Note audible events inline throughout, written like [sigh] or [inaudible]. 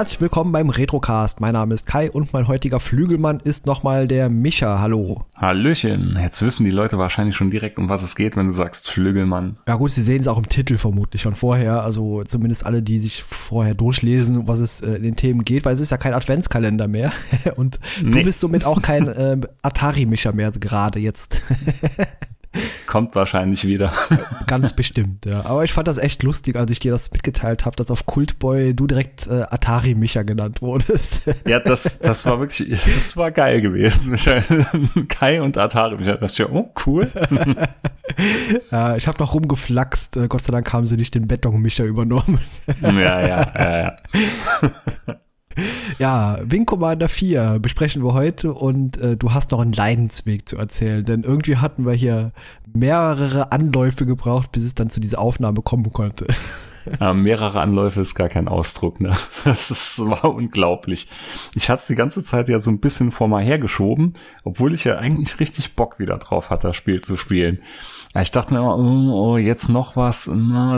Herzlich willkommen beim Retrocast. Mein Name ist Kai und mein heutiger Flügelmann ist nochmal der Micha. Hallo. Hallöchen. Jetzt wissen die Leute wahrscheinlich schon direkt, um was es geht, wenn du sagst Flügelmann. Ja gut, sie sehen es auch im Titel vermutlich schon vorher. Also zumindest alle, die sich vorher durchlesen, was es äh, in den Themen geht, weil es ist ja kein Adventskalender mehr. [laughs] und nee. du bist somit auch kein äh, Atari-Micha mehr gerade jetzt. [laughs] Kommt wahrscheinlich wieder. Ganz bestimmt, ja. Aber ich fand das echt lustig, als ich dir das mitgeteilt habe, dass auf Cultboy du direkt äh, Atari Micha genannt wurdest. Ja, das, das war wirklich, das war geil gewesen. [laughs] Kai und Atari Micha. Das ist ja, oh, cool. [laughs] ja, ich habe noch rumgeflaxt. Äh, Gott sei Dank haben sie nicht den Beton Micha übernommen. ja, ja, ja, ja. [laughs] Ja, Wing Commander 4 besprechen wir heute und äh, du hast noch einen Leidensweg zu erzählen, denn irgendwie hatten wir hier mehrere Anläufe gebraucht, bis es dann zu dieser Aufnahme kommen konnte. Ja, mehrere Anläufe ist gar kein Ausdruck, ne? Das ist, war unglaublich. Ich hatte es die ganze Zeit ja so ein bisschen vor mal hergeschoben, obwohl ich ja eigentlich richtig Bock wieder drauf hatte, das Spiel zu spielen. Ich dachte mir immer, oh, oh, jetzt noch was,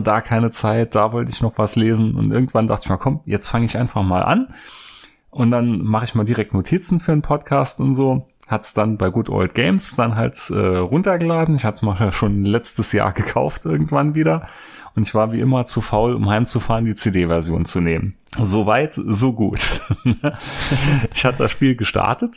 da keine Zeit, da wollte ich noch was lesen. Und irgendwann dachte ich mal, komm, jetzt fange ich einfach mal an. Und dann mache ich mal direkt Notizen für einen Podcast und so. Hat's dann bei Good Old Games dann halt äh, runtergeladen. Ich hatte es mal schon letztes Jahr gekauft irgendwann wieder. Und ich war wie immer zu faul, um heimzufahren, die CD-Version zu nehmen. So weit, so gut. [laughs] ich hatte das Spiel gestartet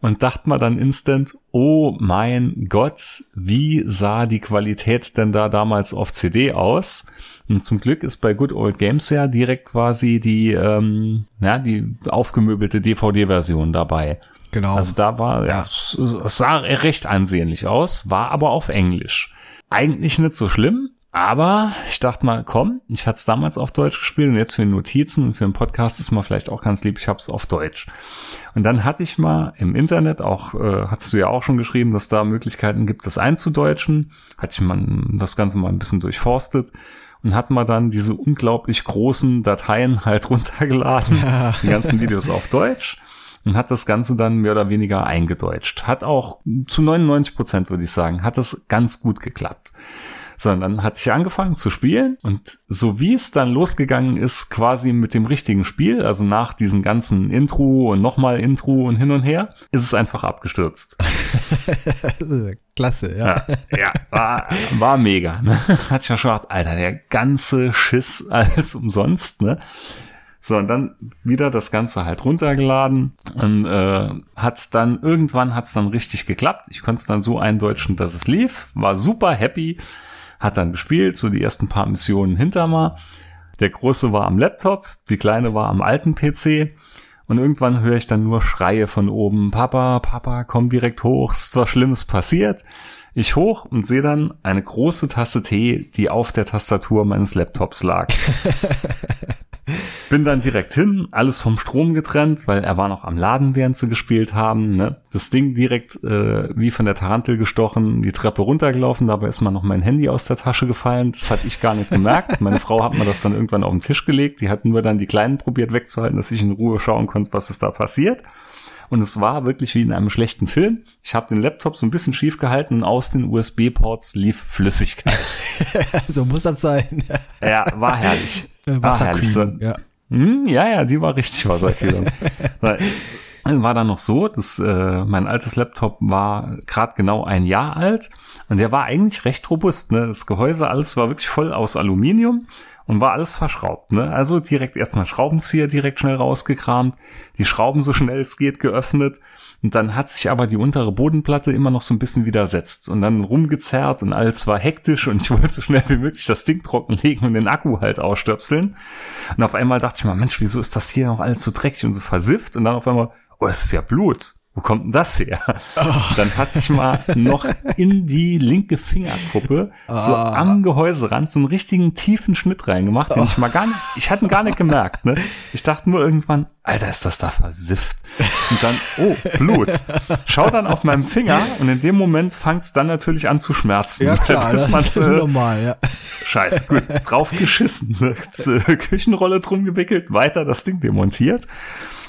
und dachte mal dann instant, oh mein Gott, wie sah die Qualität denn da damals auf CD aus? Und zum Glück ist bei Good Old Games ja direkt quasi die, ähm, ja, die aufgemöbelte DVD-Version dabei. Genau. Also da war, ja, es sah recht ansehnlich aus, war aber auf Englisch. Eigentlich nicht so schlimm, aber ich dachte mal, komm, ich hatte es damals auf Deutsch gespielt und jetzt für die Notizen und für den Podcast ist mal vielleicht auch ganz lieb, ich habe es auf Deutsch. Und dann hatte ich mal im Internet, auch äh, hast du ja auch schon geschrieben, dass da Möglichkeiten gibt, das einzudeutschen. Hatte ich mal das Ganze mal ein bisschen durchforstet und hat mal dann diese unglaublich großen Dateien [laughs] halt runtergeladen, ja. [laughs] die ganzen Videos auf Deutsch und hat das Ganze dann mehr oder weniger eingedeutscht. Hat auch zu 99 Prozent, würde ich sagen, hat das ganz gut geklappt sondern hatte ich angefangen zu spielen und so wie es dann losgegangen ist, quasi mit dem richtigen Spiel, also nach diesem ganzen Intro und nochmal Intro und hin und her, ist es einfach abgestürzt. [laughs] Klasse, ja. Ja, ja war, war mega. Ne? [laughs] Hatte ich ja schon gedacht, Alter, der ganze Schiss [laughs] alles umsonst, ne? So, und dann wieder das Ganze halt runtergeladen und äh, hat dann, irgendwann hat es dann richtig geklappt. Ich konnte es dann so eindeutschen, dass es lief, war super happy, hat dann gespielt, so die ersten paar Missionen hinter mal. Der Große war am Laptop, die Kleine war am alten PC. Und irgendwann höre ich dann nur Schreie von oben. Papa, Papa, komm direkt hoch, ist was Schlimmes passiert. Ich hoch und sehe dann eine große Tasse Tee, die auf der Tastatur meines Laptops lag. [laughs] Bin dann direkt hin, alles vom Strom getrennt, weil er war noch am Laden, während sie gespielt haben. Ne? Das Ding direkt äh, wie von der Tarantel gestochen, die Treppe runtergelaufen, dabei ist mal noch mein Handy aus der Tasche gefallen. Das hatte ich gar nicht gemerkt. [laughs] Meine Frau hat mir das dann irgendwann auf den Tisch gelegt. Die hat nur dann die Kleinen probiert wegzuhalten, dass ich in Ruhe schauen konnte, was ist da passiert. Und es war wirklich wie in einem schlechten Film. Ich habe den Laptop so ein bisschen schief gehalten und aus den USB-Ports lief Flüssigkeit. [laughs] so muss das sein. ja, war herrlich. Äh, Wasserkühlung, ja. Hm, ja, ja, die war richtig Wasserkühlung. [laughs] war dann noch so, dass äh, mein altes Laptop war gerade genau ein Jahr alt und der war eigentlich recht robust. Ne? Das Gehäuse, alles war wirklich voll aus Aluminium und war alles verschraubt. Ne? Also direkt erstmal Schraubenzieher direkt schnell rausgekramt, die Schrauben so schnell es geht geöffnet und dann hat sich aber die untere Bodenplatte immer noch so ein bisschen widersetzt und dann rumgezerrt und alles war hektisch und ich [laughs] wollte so schnell wie möglich das Ding trockenlegen und den Akku halt ausstöpseln. Und auf einmal dachte ich mal, Mensch, wieso ist das hier noch alles so dreckig und so versifft? Und dann auf einmal, oh, es ist ja Blut. Wo kommt denn das her? Oh. Dann hatte ich mal noch in die linke Fingerkuppe oh. so am Gehäuserand so einen richtigen tiefen Schnitt reingemacht, den oh. ich mal gar nicht, ich hatte ihn gar nicht gemerkt, ne? Ich dachte nur irgendwann, Alter, ist das da versifft. Und dann, oh, Blut. Schau dann auf meinem Finger und in dem Moment fängt es dann natürlich an zu schmerzen. Ja, klar, das ist äh, normal, ja. Scheiße, gut, drauf geschissen, ne? Küchenrolle drum gewickelt, weiter das Ding demontiert.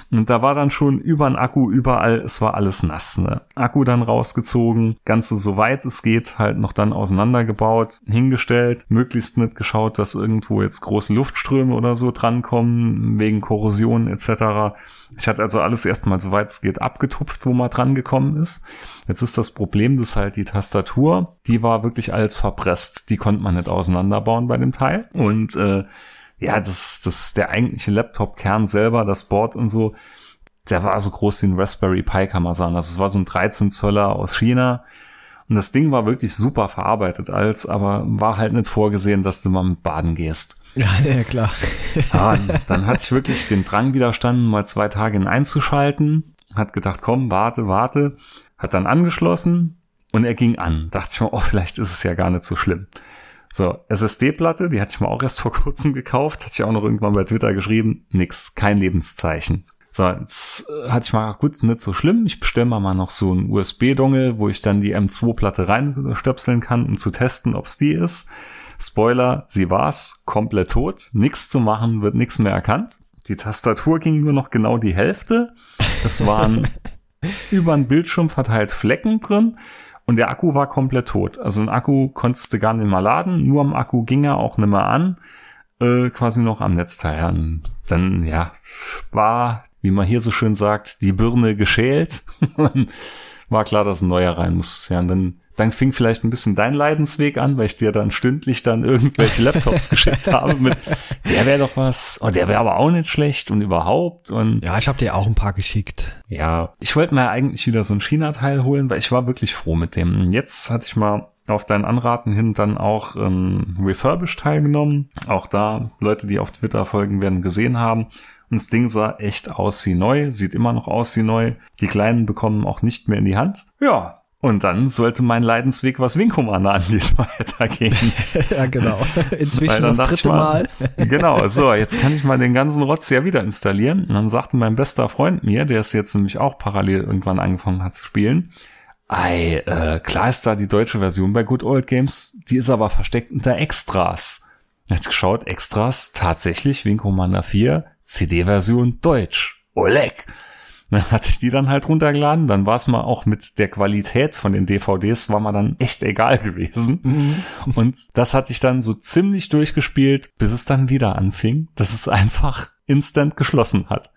Und da war dann schon über ein Akku überall, es war alles nass. Ne? Akku dann rausgezogen, Ganze so weit es geht, halt noch dann auseinandergebaut, hingestellt, möglichst nicht geschaut, dass irgendwo jetzt große Luftströme oder so drankommen, wegen Korrosion etc. Ich hatte also alles erstmal so weit es geht abgetupft, wo man dran gekommen ist. Jetzt ist das Problem, dass halt die Tastatur, die war wirklich alles verpresst. Die konnte man nicht auseinanderbauen bei dem Teil. Und äh, ja, das, das der eigentliche Laptop-Kern selber, das Board und so, der war so groß wie ein Raspberry Pi, kann man sagen. Also es war so ein 13 Zöller aus China. Und das Ding war wirklich super verarbeitet als, aber war halt nicht vorgesehen, dass du mal mit Baden gehst. [laughs] Ja, ja klar. ja, dann hatte ich wirklich den Drang widerstanden, mal zwei Tage ihn einzuschalten. Hat gedacht, komm, warte, warte. Hat dann angeschlossen und er ging an. Dachte ich mir, oh, vielleicht ist es ja gar nicht so schlimm. So, SSD-Platte, die hatte ich mir auch erst vor kurzem gekauft, hatte ich auch noch irgendwann bei Twitter geschrieben, nix, kein Lebenszeichen. So, jetzt äh, hatte ich mal, gut, nicht so schlimm, ich bestelle mal, mal noch so einen USB-Dongle, wo ich dann die M2-Platte reinstöpseln kann, um zu testen, ob's die ist. Spoiler, sie war's, komplett tot, nix zu machen, wird nix mehr erkannt. Die Tastatur ging nur noch genau die Hälfte. Es waren [laughs] über den Bildschirm verteilt Flecken drin. Und der Akku war komplett tot. Also ein Akku konntest du gar nicht mehr laden, nur am Akku ging er auch nicht mehr an, äh, quasi noch am Netzteil. Und dann, ja, war, wie man hier so schön sagt, die Birne geschält. [laughs] war klar, dass ein neuer rein muss. Ja, und dann dann fing vielleicht ein bisschen dein Leidensweg an, weil ich dir dann stündlich dann irgendwelche Laptops [laughs] geschickt habe mit, der wäre doch was, oh, der wäre aber auch nicht schlecht und überhaupt und. Ja, ich habe dir auch ein paar geschickt. Ja, ich wollte mir eigentlich wieder so ein China-Teil holen, weil ich war wirklich froh mit dem. Jetzt hatte ich mal auf deinen Anraten hin dann auch ähm, Refurbished teilgenommen. Auch da Leute, die auf Twitter folgen, werden gesehen haben. Und das Ding sah echt aus wie neu, sieht immer noch aus wie neu. Die Kleinen bekommen auch nicht mehr in die Hand. Ja, und dann sollte mein Leidensweg, was Wing Commander angeht, [laughs] weitergehen. [laughs] ja, genau. Inzwischen das dritte Mal. mal. genau, so, [laughs] jetzt kann ich mal den ganzen Rotz ja wieder installieren. Und dann sagte mein bester Freund mir, der es jetzt nämlich auch parallel irgendwann angefangen hat zu spielen, Ei, äh, klar ist da die deutsche Version bei Good Old Games, die ist aber versteckt unter Extras. Jetzt geschaut, Extras, tatsächlich Wing Commander 4, CD-Version Deutsch. Oleg. Dann hatte ich die dann halt runtergeladen. Dann war es mal auch mit der Qualität von den DVDs, war mal dann echt egal gewesen. Mhm. Und das hatte ich dann so ziemlich durchgespielt, bis es dann wieder anfing, dass es einfach instant geschlossen hat.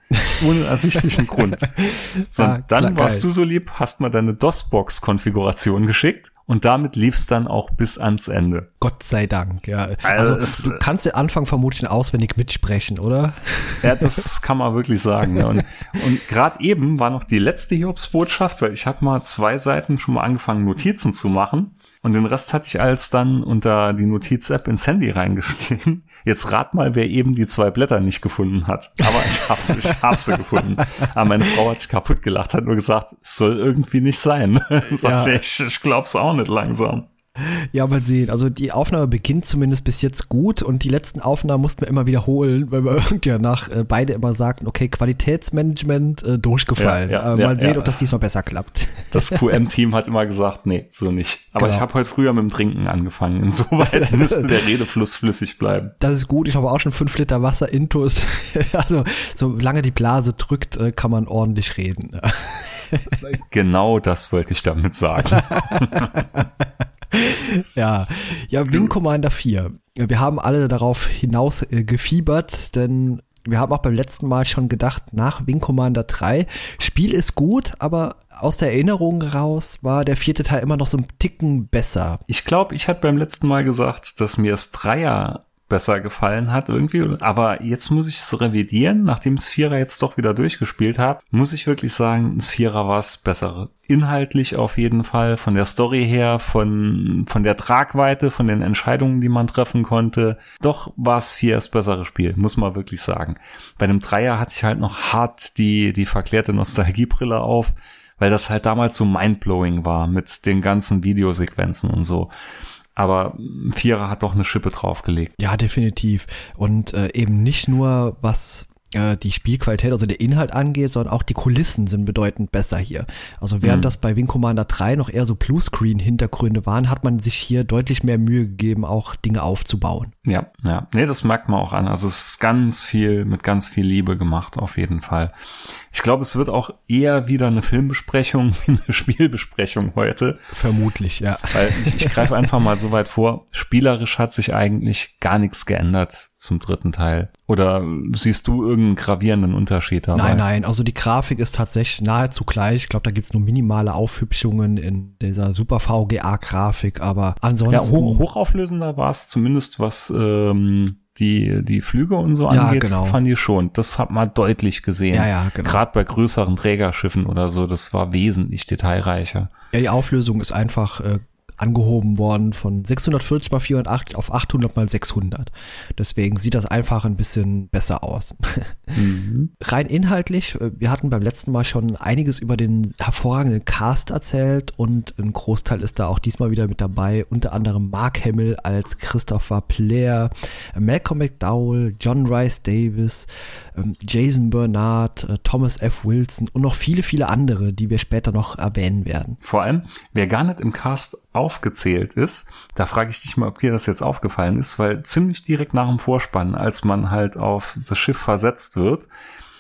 Ohne ersichtlichen Grund. [laughs] So, ah, dann warst du so lieb, hast mal deine DOS-Box-Konfiguration geschickt und damit lief es dann auch bis ans Ende. Gott sei Dank, ja. Also, also du kannst den Anfang vermutlich auswendig mitsprechen, oder? [laughs] Ja, das kann man wirklich sagen. Ja. Und, und gerade eben war noch die letzte Hiobs-Botschaft, weil ich habe mal zwei Seiten schon mal angefangen, Notizen zu machen. Und den Rest hatte ich als dann unter die Notiz-App ins Handy reingeschrieben. Jetzt rat mal, wer eben die zwei Blätter nicht gefunden hat. Aber ich hab's, ich hab's sie gefunden. Aber meine Frau hat sich kaputt gelacht, hat nur gesagt, es soll irgendwie nicht sein. [laughs] ja. ich, ich glaub's auch nicht langsam. [laughs] Ja, mal sehen. Also die Aufnahme beginnt zumindest bis jetzt gut und die letzten Aufnahmen mussten wir immer wiederholen, weil wir [laughs] irgendwie nach äh, beide immer sagten, okay, Qualitätsmanagement äh, durchgefallen. Ja, ja, äh, mal ja, sehen, ob das diesmal besser klappt. [laughs] Das QM-Team hat immer gesagt, nee, so nicht. Aber genau. ich habe heute früher mit dem Trinken angefangen. Insoweit müsste der Redefluss flüssig bleiben. Das ist gut. Ich habe auch schon fünf Liter Wasser intus. also solange die Blase drückt, äh, kann man ordentlich reden. genau das wollte ich damit sagen. Ja, ja, Wing Commander 4. Wir haben alle darauf hinaus äh, gefiebert, denn wir haben auch beim letzten Mal schon gedacht, nach Wing Commander 3, Spiel ist gut, aber aus der Erinnerung raus war der vierte Teil immer noch so ein Ticken besser. Ich glaube, ich hatte beim letzten Mal gesagt, dass mir das Dreier besser gefallen hat irgendwie. Aber jetzt muss ich es revidieren, nachdem es Vierer jetzt doch wieder durchgespielt habe, muss ich wirklich sagen, das Vierer war es bessere. Inhaltlich auf jeden Fall, von der Story her, von, von der Tragweite, von den Entscheidungen, die man treffen konnte. Doch war es Vier das bessere Spiel, muss man wirklich sagen. Bei dem Dreier hatte ich halt noch hart die, die verklärte Nostalgiebrille auf weil das halt damals so mindblowing war mit den ganzen Videosequenzen und so. Aber Vierer hat doch eine Schippe draufgelegt. Ja, definitiv. Und äh, eben nicht nur was äh, die Spielqualität, also der Inhalt angeht, sondern auch die Kulissen sind bedeutend besser hier. Also während mhm. das bei Wing Commander 3 noch eher so Bluescreen-Hintergründe waren, hat man sich hier deutlich mehr Mühe gegeben, auch Dinge aufzubauen. Ja, ja. Nee, das merkt man auch an. Also es ist ganz viel, mit ganz viel Liebe gemacht, auf jeden Fall. Ich glaube, es wird auch eher wieder eine Filmbesprechung wie [laughs] eine Spielbesprechung heute. Vermutlich, ja. Weil ich, ich greife einfach mal so weit vor. Spielerisch hat sich eigentlich gar nichts geändert zum dritten Teil. Oder siehst du irgendeinen gravierenden Unterschied dabei? Nein, nein. Also die Grafik ist tatsächlich nahezu gleich. Ich glaube, da gibt's nur minimale Aufhübschungen in dieser Super VGA-Grafik, aber ansonsten. Ja, hochauflösender war es zumindest, was ähm, die, die Flüge und so ja, angeht, genau. fand ich schon. Das hat man deutlich gesehen. Ja, ja, genau. Gerade bei größeren Trägerschiffen oder so, das war wesentlich detailreicher. Ja, die Auflösung ist einfach äh, angehoben worden von 640 mal 408 auf 800 mal 600. Deswegen sieht das einfach ein bisschen besser aus. [laughs] Mhm. Rein inhaltlich, äh, wir hatten beim letzten Mal schon einiges über den hervorragenden Cast erzählt und ein Großteil ist da auch diesmal wieder mit dabei. Unter anderem Mark Hamill als Christopher Player, Malcolm McDowell, John Rice Davis, Jason Bernard, äh, Thomas F. Wilson und noch viele, viele andere, die wir später noch erwähnen werden. Vor allem, wer gar nicht im Cast aufgezählt ist, da frage ich dich mal, ob dir das jetzt aufgefallen ist, weil ziemlich direkt nach dem Vorspann, als man halt auf das Schiff versetzt wird,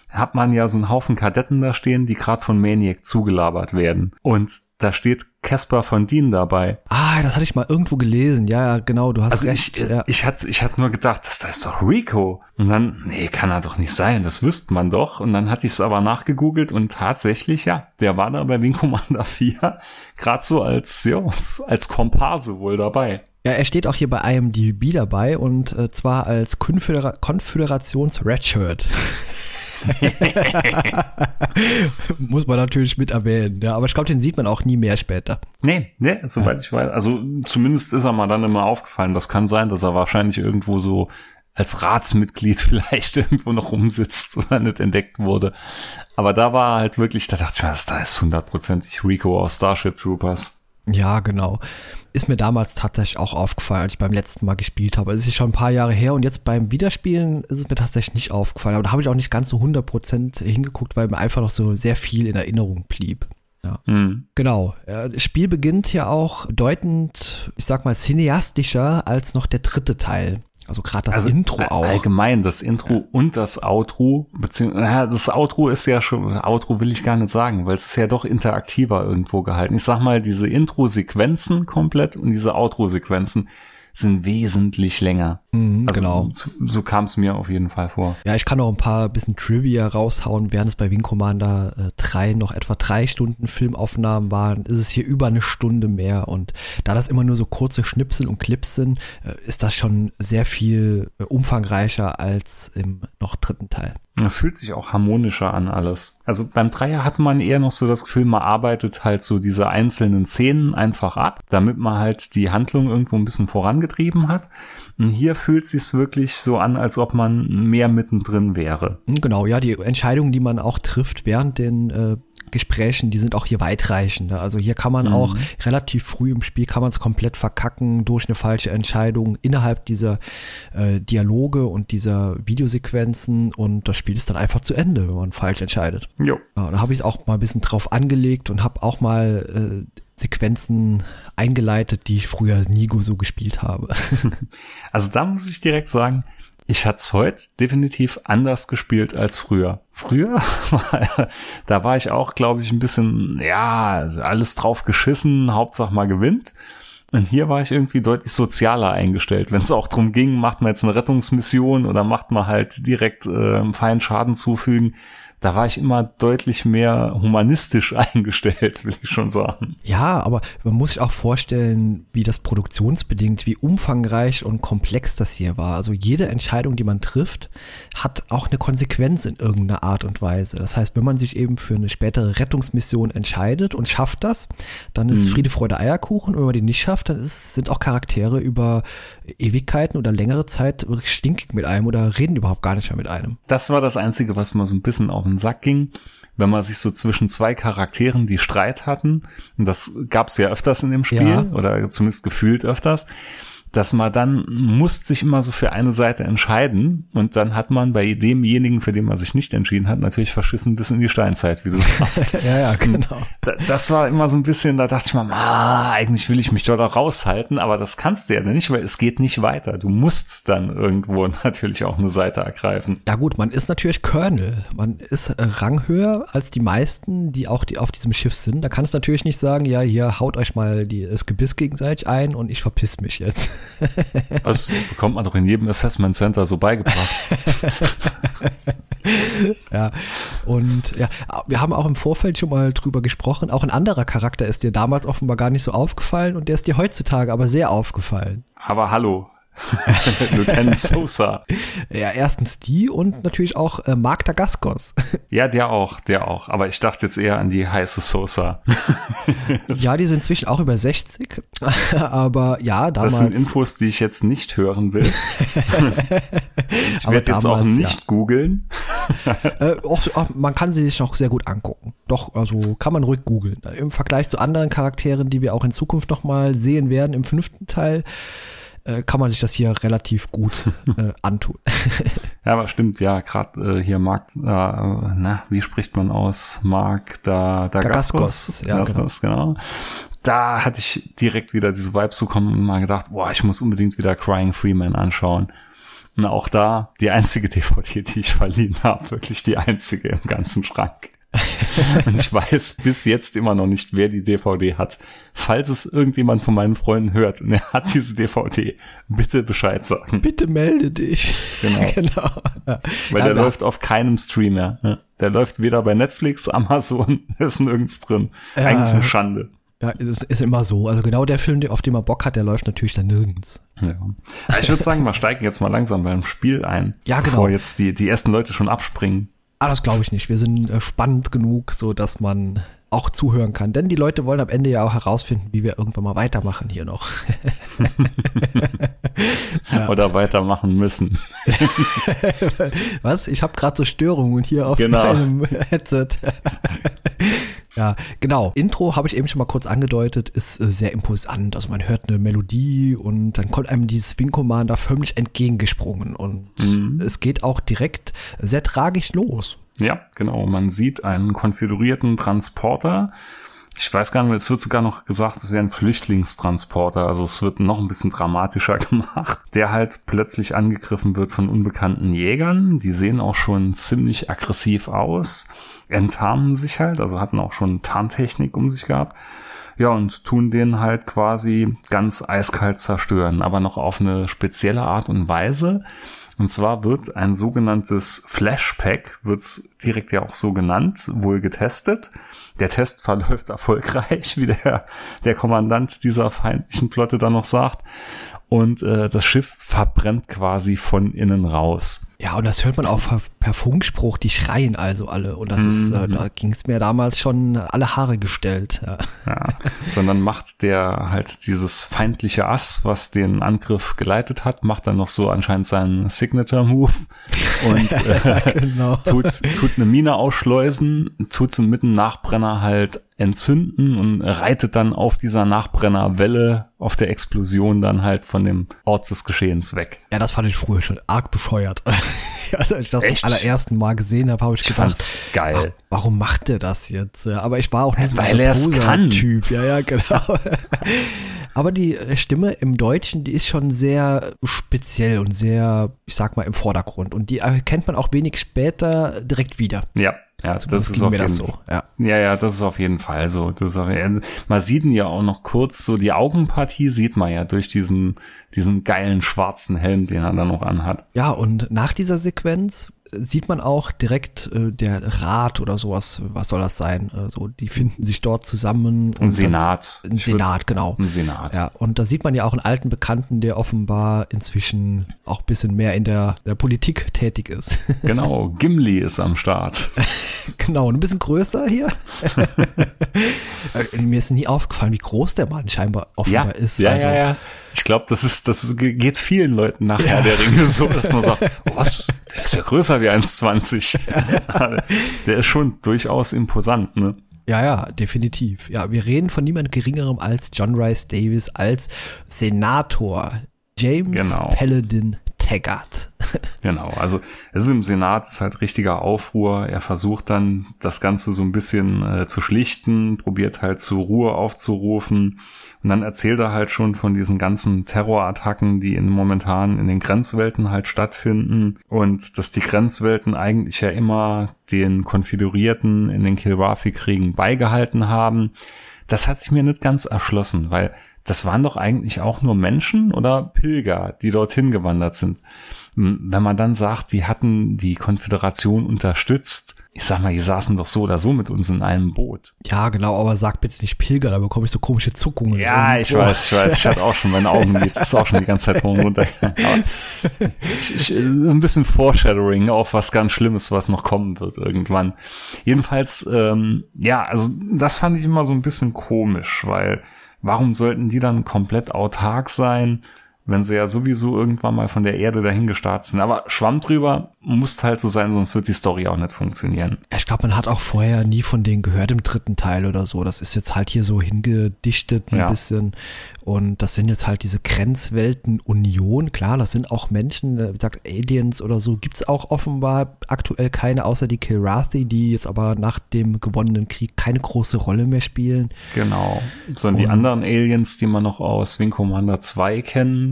hat man ja so einen Haufen Kadetten da stehen, die gerade von Maniac zugelabert werden. Und da steht Casper von Dean dabei. Ah, das hatte ich mal irgendwo gelesen. Ja, genau, du hast also recht. Ich, ja. ich, hatte, ich hatte nur gedacht, das, das ist doch Rico. Und dann, nee, kann er doch nicht sein, das wüsste man doch. Und dann hatte ich es aber nachgegoogelt und tatsächlich, ja, der war da bei Wing Commander [laughs] 4 gerade so als, ja, als Komparse wohl dabei. Ja, er steht auch hier bei IMDb dabei und äh, zwar als Konfödera Konföderations-Redshirt. [laughs] [laughs] Muss man natürlich mit erwähnen. Ja, aber ich glaube, den sieht man auch nie mehr später. Nee, nee, soweit ja. ich weiß. Also zumindest ist er mal dann immer aufgefallen. Das kann sein, dass er wahrscheinlich irgendwo so als Ratsmitglied [laughs] vielleicht irgendwo noch rumsitzt oder nicht entdeckt wurde. Aber da war halt wirklich, da dachte ich mir, da ist hundertprozentig Rico aus Starship Troopers. Ja, genau. Ist mir damals tatsächlich auch aufgefallen, als ich beim letzten Mal gespielt habe. Es ist schon ein paar Jahre her und jetzt beim Wiederspielen ist es mir tatsächlich nicht aufgefallen. Aber da habe ich auch nicht ganz so 100% hingeguckt, weil mir einfach noch so sehr viel in Erinnerung blieb. Ja. Mhm. Genau. Das Spiel beginnt ja auch bedeutend, ich sag mal, cineastischer als noch der dritte Teil. Also gerade das also Intro auch. Allgemein, das Intro ja. und das Outro, beziehungsweise ja, das Outro ist ja schon, Outro will ich gar nicht sagen, weil es ist ja doch interaktiver irgendwo gehalten. Ich sag mal, diese Intro-Sequenzen komplett und diese Outro-Sequenzen, sind wesentlich länger. Mhm, also genau. So, so kam es mir auf jeden Fall vor. Ja, ich kann noch ein paar bisschen Trivia raushauen. Während es bei Wing Commander äh, 3 noch etwa drei Stunden Filmaufnahmen waren, ist es hier über eine Stunde mehr. Und da das immer nur so kurze Schnipsel und Clips sind, äh, ist das schon sehr viel äh, umfangreicher als im noch dritten Teil. Es fühlt sich auch harmonischer an alles. Also beim Dreier hatte man eher noch so das Gefühl, man arbeitet halt so diese einzelnen Szenen einfach ab, damit man halt die Handlung irgendwo ein bisschen vorangetrieben hat. Hier fühlt es sich wirklich so an, als ob man mehr mittendrin wäre. Genau, ja, die Entscheidungen, die man auch trifft während den äh, Gesprächen, die sind auch hier weitreichender. Also hier kann man mhm. auch relativ früh im Spiel kann man es komplett verkacken durch eine falsche Entscheidung innerhalb dieser äh, Dialoge und dieser Videosequenzen und das Spiel ist dann einfach zu Ende, wenn man falsch entscheidet. Jo. Ja, da habe ich es auch mal ein bisschen drauf angelegt und habe auch mal äh, Sequenzen eingeleitet, die ich früher nie so gespielt habe. [laughs] Also da muss ich direkt sagen, ich hatte es heute definitiv anders gespielt als früher. Früher, [laughs] da war ich auch, glaube ich, ein bisschen, ja, alles drauf geschissen, Hauptsache mal gewinnt. Und hier war ich irgendwie deutlich sozialer eingestellt. Wenn es auch drum ging, macht man jetzt eine Rettungsmission oder macht man halt direkt äh, einen feinen Schaden zufügen, da war ich immer deutlich mehr humanistisch [laughs] eingestellt, will ich schon sagen. Ja, aber man muss sich auch vorstellen, wie das produktionsbedingt, wie umfangreich und komplex das hier war. Also jede Entscheidung, die man trifft, hat auch eine Konsequenz in irgendeiner Art und Weise. Das heißt, wenn man sich eben für eine spätere Rettungsmission entscheidet und schafft das, dann ist mhm. Friede, Freude, Eierkuchen. Und wenn man die nicht schafft, dann ist, sind auch Charaktere über Ewigkeiten oder längere Zeit wirklich stinkig mit einem oder reden überhaupt gar nicht mehr mit einem. Das war das Einzige, was man so ein bisschen auf den Sack ging, wenn man sich so zwischen zwei Charakteren, die Streit hatten, und das gab es ja öfters in dem Spiel, ja. oder zumindest gefühlt öfters, dass man dann muss sich immer so für eine Seite entscheiden und dann hat man bei demjenigen, für den man sich nicht entschieden hat, natürlich verschissen bis in die Steinzeit, wie du [laughs] sagst. ja, ja, genau. Das war immer so ein bisschen, da dachte ich mal, ah, eigentlich will ich mich dort auch raushalten, aber das kannst du ja nicht, weil es geht nicht weiter. Du musst dann irgendwo [laughs] natürlich auch eine Seite ergreifen. Ja gut, man ist natürlich Colonel. Man ist äh, ranghöher als die meisten, die auch die auf diesem Schiff sind. Da kannst du natürlich nicht sagen, ja, hier haut euch mal die, das Gebiss gegenseitig ein und ich verpiss mich jetzt. [laughs] Das bekommt man doch in jedem Assessment Center so beigebracht. [laughs] ja, und ja, wir haben auch im Vorfeld schon mal drüber gesprochen. Auch ein anderer Charakter ist dir damals offenbar gar nicht so aufgefallen und der ist dir heutzutage aber sehr aufgefallen. Aber hallo, [laughs] Lieutenant [laughs] Sosa. Ja, erstens die und natürlich auch äh, Mark Dagaskos. [laughs] Ja, der auch, der auch. Aber ich dachte jetzt eher an die heiße Sosa. ja, die sind inzwischen auch über 60. Aber ja, damals. Das sind Infos, die ich jetzt nicht hören will. ich werde jetzt auch nicht ja. googeln. äh, man kann sie sich noch sehr gut angucken. Doch, also kann man ruhig googeln. Im Vergleich zu anderen Charakteren, die wir auch in Zukunft noch mal sehen werden im fünften Teil äh, kann man sich das hier relativ gut äh, [laughs] antun. [laughs] ja, aber stimmt, ja, gerade äh, hier Mark, äh, na, wie spricht man aus? Mark da, da Gaskos, ja, Gaskos, genau. genau. Da hatte ich direkt wieder diese Vibes bekommen und mal gedacht, boah, ich muss unbedingt wieder Crying Freeman anschauen. Und auch da die einzige [laughs] DVD, die ich verliehen habe, wirklich die einzige im ganzen Schrank. [laughs] und ich weiß bis jetzt immer noch nicht, wer die DVD hat. Falls es irgendjemand von meinen Freunden hört und er hat diese DVD, bitte Bescheid sagen. Bitte melde dich. Genau. [laughs] genau. Weil ja, der läuft auf keinem Streamer. Ne? Der läuft weder bei Netflix, Amazon, [laughs] ist nirgends drin. Ja. Eigentlich eine Schande. Ja, es ist immer so. Also genau der Film, auf den man Bock hat, der läuft natürlich dann nirgends. Ja. Ich würde sagen, wir steigen jetzt mal langsam beim Spiel ein. Ja, genau. Bevor jetzt die, die ersten Leute schon abspringen. Ah, das glaube ich nicht. Wir sind äh, spannend genug, so dass man auch zuhören kann. Denn die Leute wollen am Ende ja auch herausfinden, wie wir irgendwann mal weitermachen hier noch. [laughs] ja. Oder weitermachen müssen. [laughs] Was? Ich habe gerade so Störungen hier auf genau. meinem Headset. [laughs] Ja, genau. Intro habe ich eben schon mal kurz angedeutet, ist äh, sehr imposant. Also man hört eine Melodie und dann kommt einem dieses Wing Commander förmlich entgegengesprungen und mhm. es geht auch direkt sehr tragisch los. Ja, genau. Man sieht einen konfigurierten Transporter. Ich weiß gar nicht, es wird sogar noch gesagt, es wäre ein Flüchtlingstransporter. Also es wird noch ein bisschen dramatischer [laughs] gemacht, der halt plötzlich angegriffen wird von unbekannten Jägern. Die sehen auch schon ziemlich aggressiv aus enttarnen sich halt, also hatten auch schon Tarntechnik um sich gehabt. Ja, und tun den halt quasi ganz eiskalt zerstören, aber noch auf eine spezielle Art und Weise. Und zwar wird ein sogenanntes Flashpack, wird direkt ja auch so genannt, wohl getestet. Der Test verläuft erfolgreich, [laughs] wie der, der Kommandant dieser feindlichen Flotte dann noch sagt und äh, das Schiff verbrennt quasi von innen raus. Ja, und das hört man auch per, Funkspruch, die schreien also alle. Und das mhm. ist, äh, mhm. da ging es mir damals schon alle Haare gestellt. Ja. ja, sondern macht der halt dieses feindliche Ass, was den Angriff geleitet hat, macht dann noch so anscheinend seinen Signature-Move und [laughs] äh, genau. tut, tut eine Mine ausschleusen, tut zum Mitten Nachbrenner halt entzünden und reitet dann auf dieser Nachbrennerwelle auf der Explosion dann halt von dem Ort des Geschehens weg. Ja, das fand ich früher schon arg bescheuert. [laughs] Als ich das Echt? zum allerersten Mal gesehen habe, habe ich, ich gedacht, geil. Ach, warum macht der das jetzt? Aber ich war auch nicht so Weil er es kann. Typ. Ja, ja, genau. [laughs] Aber die Stimme im Deutschen, die ist schon sehr speziell und sehr, ich sag mal, im Vordergrund. Und die erkennt man auch wenig später direkt wieder. Ja, ja, das, das ist auf jeden, so. Ja. ja, ja, das ist auf jeden Fall so. Das ist auf, man sieht ihn ja auch noch kurz, so die Augenpartie sieht man ja durch diesen, diesen geilen schwarzen Helm, den er dann noch anhat. Ja, und nach dieser Sequenz sieht man auch direkt äh, der Rat oder sowas, was soll das sein? Äh, so, die finden sich dort zusammen. Ein Senat. Ein Senat, genau. Ein Senat. Ja, und da sieht man ja auch einen alten Bekannten, der offenbar inzwischen auch ein bisschen mehr in der, der Politik tätig ist. [laughs] Genau, Gimli ist am Start. [laughs] genau, ein bisschen größer hier. [laughs] Äh, mir ist nie aufgefallen, wie groß der Mann scheinbar offenbar ja, ist. Ja, also, ja, ja. Ich glaube, das ist, das geht vielen Leuten nachher ja. der Ringe so, dass man sagt, [laughs] oh, was, der ist ist ja größer wie 1,20. [laughs] der ist schon durchaus imposant, ne? Ja, ja, definitiv. Ja, wir reden von niemand Geringerem als John Rice Davis als Senator James genau. Paladin Taggart. [laughs] genau, also es ist im Senat ist halt richtiger Aufruhr. Er versucht dann das Ganze so ein bisschen äh, zu schlichten, probiert halt zur Ruhe aufzurufen und dann erzählt er halt schon von diesen ganzen Terrorattacken, die in momentan in den Grenzwelten halt stattfinden und dass die Grenzwelten eigentlich ja immer den Konföderierten in den Kilrathi-Kriegen beigehalten haben. Das hat sich mir nicht ganz erschlossen, weil das waren doch eigentlich auch nur Menschen oder Pilger, die dorthin gewandert sind. Wenn man dann sagt, die hatten die Konföderation unterstützt, ich sag mal, die saßen doch so oder so mit uns in einem Boot. Ja, genau, aber sag bitte nicht Pilger, da bekomme ich so komische Zuckungen. Ja, ich weiß, ich weiß, ich hatte auch schon meine Augen, [laughs] das ist auch schon die ganze Zeit hoch und runter. [laughs] ich, ich, ein bisschen Foreshadowing auf was ganz Schlimmes, was noch kommen wird irgendwann. Jedenfalls, ähm, ja, also das fand ich immer so ein bisschen komisch, weil warum sollten die dann komplett autark sein? Wenn sie ja sowieso irgendwann mal von der Erde dahin gestartet sind. Aber Schwamm drüber muss halt so sein, sonst wird die Story auch nicht funktionieren. Ich glaube, man hat auch vorher nie von denen gehört im dritten Teil oder so. Das ist jetzt halt hier so hingedichtet ein ja. bisschen. Und das sind jetzt halt diese Grenzwelten Union. Klar, das sind auch Menschen, wie gesagt, Aliens oder so gibt es auch offenbar aktuell keine, außer die Kilrathi, die jetzt aber nach dem gewonnenen Krieg keine große Rolle mehr spielen. Genau. Sondern die anderen Aliens, die man noch aus Wing Commander 2 kennen,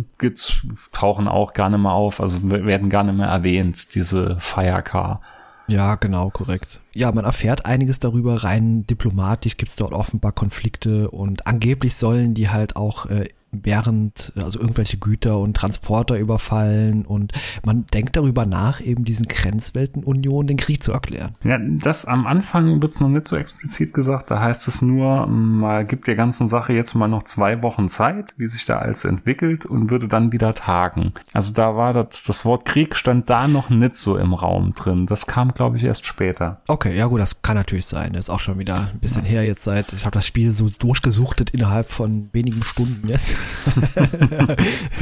tauchen auch gar nicht mehr auf, also werden gar nicht mehr erwähnt, diese Firecar. Ja, genau, korrekt. Ja, man erfährt einiges darüber. Rein diplomatisch gibt es dort offenbar Konflikte und angeblich sollen die halt auch äh, während also irgendwelche Güter und Transporter überfallen und man denkt darüber nach, eben diesen Grenzweltenunion den Krieg zu erklären. Ja, das am Anfang wird es noch nicht so explizit gesagt, da heißt es nur, man gibt der ganzen Sache jetzt mal noch zwei Wochen Zeit, wie sich da alles entwickelt und würde dann wieder tagen. Also da war das, das Wort Krieg stand da noch nicht so im Raum drin. Das kam, glaube ich, erst später. Okay, ja gut, das kann natürlich sein. Das ist auch schon wieder ein bisschen ja. her jetzt seit, ich habe das Spiel so durchgesuchtet innerhalb von wenigen Stunden jetzt.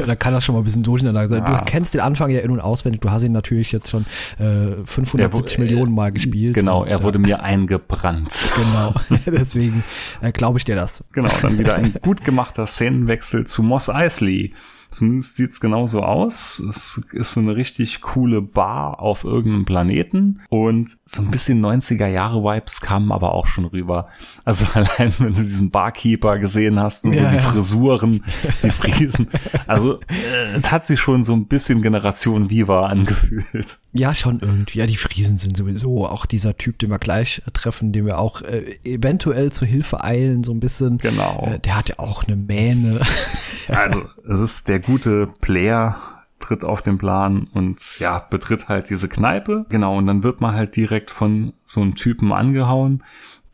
Da kann das schon mal ein bisschen durcheinander sein. Ja. Du kennst den Anfang ja in- und auswendig. Du hast ihn natürlich jetzt schon äh, 570 der, Millionen Mal gespielt. Genau, er wurde mir eingebrannt. Genau, [laughs] deswegen äh, glaube ich dir das. Genau, dann wieder ein gut gemachter Szenenwechsel zu Moss Eisley. Zumindest sieht's genauso aus. Es ist so eine richtig coole Bar auf irgendeinem Planeten und so ein bisschen 90er Jahre Vibes kamen aber auch schon rüber. Also [laughs] allein wenn du diesen Barkeeper gesehen hast und so ja, die ja. Frisuren, die Friesen. Also äh, es hat sich schon so ein bisschen Generation Viva angefühlt. Ja, schon irgendwie. Ja, die Friesen sind sowieso auch dieser Typ, den wir gleich treffen, den wir auch äh, eventuell zur Hilfe eilen, so ein bisschen. Genau. Äh, der hat ja auch eine Mähne. also es ist der gute Player tritt auf den Plan und ja, betritt halt diese Kneipe. Genau, und dann wird man halt direkt von so einem Typen angehauen,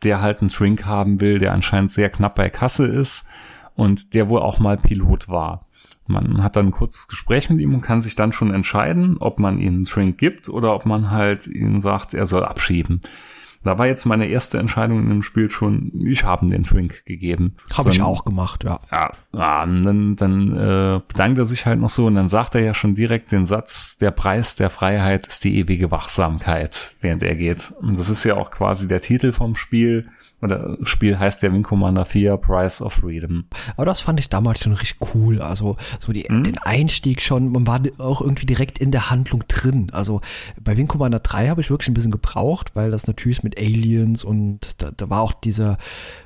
der halt einen Drink haben will, der anscheinend sehr knapp bei Kasse ist und der wohl auch mal Pilot war. Man hat dann ein kurzes Gespräch mit ihm und kann sich dann schon entscheiden, ob man ihm einen Drink gibt oder ob man halt ihm sagt, er soll abschieben. Da war jetzt meine erste Entscheidung in dem Spiel schon, ich habe den Drink gegeben. Habe ich auch gemacht, ja. Ja, ja dann, dann äh, bedankt er sich halt noch so und dann sagt er ja schon direkt den Satz, der Preis der Freiheit ist die ewige Wachsamkeit, während er geht. Und das ist ja auch quasi der Titel vom Spiel oder Spiel heißt ja Wing Commander 4 Price of Freedom. Aber das fand ich damals schon richtig cool. Also so die, mhm. den Einstieg schon, man war auch irgendwie direkt in der Handlung drin. Also bei Wing Commander 3 habe ich wirklich ein bisschen gebraucht, weil das natürlich mit Aliens und da, da war auch dieser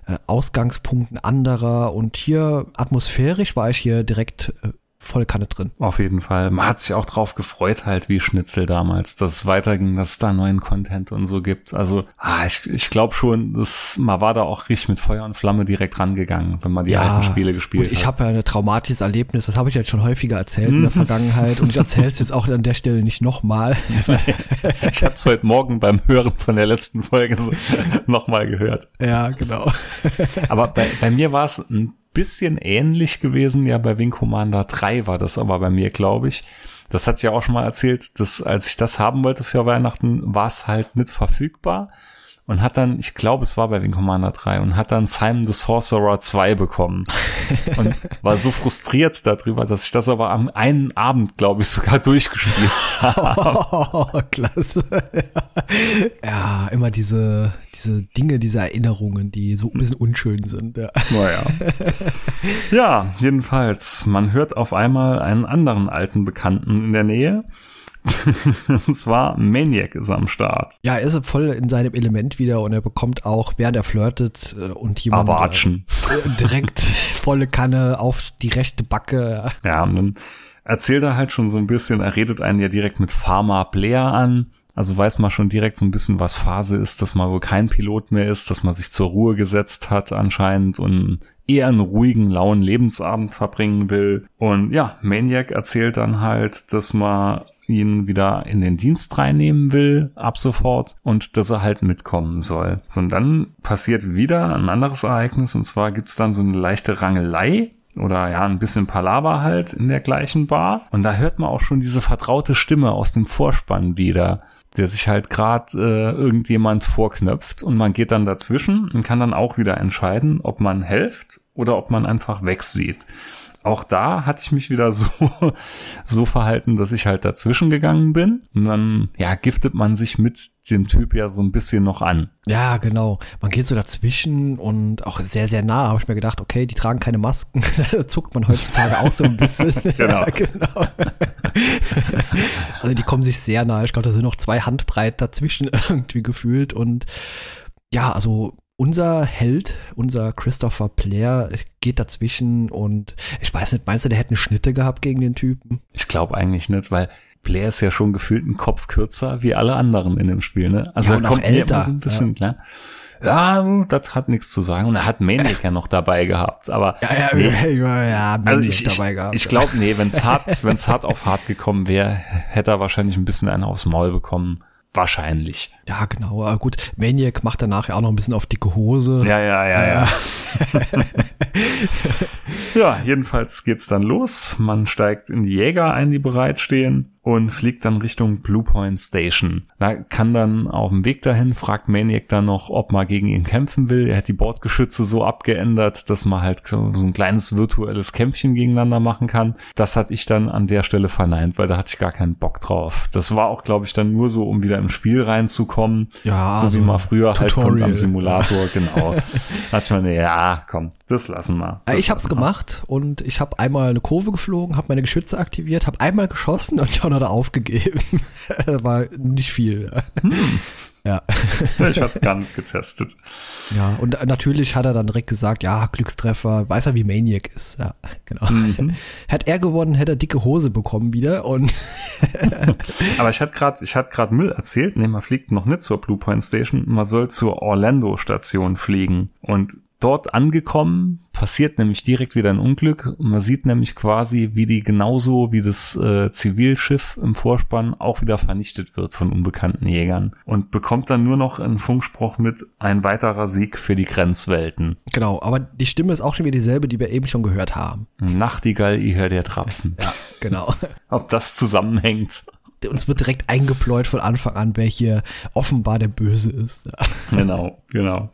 äh, Ausgangspunkt ein anderer. Und hier atmosphärisch war ich hier direkt äh, voll Kanne drin. Auf jeden Fall. Man hat sich auch drauf gefreut, halt wie Schnitzel damals, dass es weiterging, dass es da neuen Content und so gibt. Also, ah, ich, ich glaube schon, dass man war da auch richtig mit Feuer und Flamme direkt rangegangen, wenn man die ja, alten Spiele gespielt hat. Ich habe ja ein traumatisches Erlebnis, das habe ich jetzt schon häufiger erzählt in der mhm. Vergangenheit und ich erzähle es jetzt auch an der Stelle nicht nochmal. [laughs] ich hatte es heute Morgen beim Hören von der letzten Folge so [laughs] nochmal gehört. Ja, genau. Aber bei, bei mir war es ein bisschen ähnlich gewesen. Ja, bei Wing Commander 3 war das aber bei mir, glaube ich. Das hat ja auch schon mal erzählt, dass als ich das haben wollte für Weihnachten, war es halt nicht verfügbar. und hat dann, ich glaube, es war bei Wing Commander 3 und hat dann Simon the Sorcerer 2 bekommen [laughs] und war so frustriert darüber, dass ich das aber am einen Abend, glaube ich, sogar durchgespielt [laughs] habe. Oh, klasse. [laughs] ja, immer diese, diese Dinge, diese Erinnerungen, die so ein bisschen unschön sind. Ja. Naja. [laughs] ja, jedenfalls, man hört auf einmal einen anderen alten Bekannten in der Nähe. [laughs] und zwar Maniac ist am Start. Ja, er ist voll in seinem Element wieder und er bekommt auch, während er flirtet äh, und jemand Abatschen. äh, direkt [laughs] volle Kanne auf die rechte Backe. Ja, und dann erzählt er halt schon so ein bisschen, er redet einen ja direkt mit Pharma Blair an. Also weiß man schon direkt so ein bisschen, was Phase ist, dass man wohl kein Pilot mehr ist, dass man sich zur Ruhe gesetzt hat anscheinend und eher einen ruhigen, lauen Lebensabend verbringen will. Und ja, Maniac erzählt dann halt, dass man ihn wieder in den Dienst reinnehmen will, ab sofort, und dass er halt mitkommen soll. So, und dann passiert wieder ein anderes Ereignis, und zwar gibt's dann so eine leichte Rangelei, oder ja, ein bisschen Palaver halt in der gleichen Bar. Und da hört man auch schon diese vertraute Stimme aus dem Vorspann wieder der sich halt gerade äh, irgendjemand vorknöpft und man geht dann dazwischen und kann dann auch wieder entscheiden, ob man helft oder ob man einfach wegsieht auch da hatte ich mich wieder [laughs] so, so verhalten, dass ich halt dazwischen gegangen bin. Und dann, ja, giftet man sich mit dem Typ ja so ein bisschen noch an. Ja, genau. Man geht so dazwischen und auch sehr, sehr nah. Habe ich mir gedacht, okay, die tragen keine Masken. [laughs] da zuckt man heutzutage auch so ein bisschen. [laughs] genau. Ja, genau. also die kommen sich sehr nah. Ich glaube, da sind noch zwei Handbreit dazwischen irgendwie gefühlt. Und ja, also unser Held, unser Christopher Blair, geht dazwischen und ich weiß nicht, meinst du, der hätte eine Schnitte gehabt gegen den Typen? Ich glaube eigentlich nicht, weil Blair ist ja schon gefühlt ein Kopf kürzer wie alle anderen in dem Spiel, ne? Also ja, er kommt älter. so ein bisschen, ja. klar. Ja, das hat nichts zu sagen. Und er hat Maniac ja noch dabei gehabt. Aber ja, ja, nee. [laughs] ja, ja also ich, dabei gehabt. Ich, ich glaube, nee, wenn es hart, wenn's hart auf hart gekommen wäre, hätte er wahrscheinlich ein bisschen einen aufs Maul bekommen. Wahrscheinlich. Ja, genau. Aber gut, Maniac macht danach ja auch noch ein bisschen auf dicke Hose. Ja, ja, ja, ja. ja, [laughs] jedenfalls geht's dann los. Man steigt in die Jäger ein, die bereitstehen und fliegt dann Richtung Blue Point Station. Da kann dann auf dem Weg dahin, fragt Maniac dann noch, ob man gegen ihn kämpfen will. Er hat die Bordgeschütze so abgeändert, dass man halt so ein kleines virtuelles Kämpfchen gegeneinander machen kann. Das hatte ich dann an der Stelle verneint, weil da hatte ich gar keinen Bock drauf. Das war auch, glaube ich, dann nur so, um wieder im Spiel reinzukommen. Ja, so also wie man früher Tutorial. halt kommt am Simulator, [laughs] genau. da hatte ich mir, ja, komm, das lassen wir. Das ich hab's gemacht und ich habe einmal eine Kurve geflogen, habe meine Geschütze aktiviert, habe einmal geschossen und schon hat er aufgegeben. [laughs] War nicht viel. Hm. Ja. Ich es gar nicht getestet. Ja, und natürlich hat er dann direkt gesagt, ja, Glückstreffer, weiß er, wie Maniac ist. Ja, genau. Mhm. Hätte er gewonnen, hätte er dicke Hose bekommen wieder. Und [laughs] Aber ich hatte gerade, ich hatte gerade Müll erzählt, nee, man fliegt noch nicht zur Blue Point Station, man soll zur Orlando Station fliegen. Und dort angekommen, passiert nämlich direkt wieder ein Unglück. Man sieht nämlich quasi, wie die genauso wie das äh, Zivilschiff im Vorspann auch wieder vernichtet wird von unbekannten Jägern und bekommt dann nur noch einen Funkspruch mit ein weiterer Sieg für die Grenzwelten. Genau, aber die Stimme ist auch schon wieder dieselbe, die wir eben schon gehört haben. Nachtigall, ihr hört der Trapsen. Ja, genau. [laughs] Ob das zusammenhängt uns wird direkt eingepläut von Anfang an, wer hier offenbar der Böse ist. Genau, genau.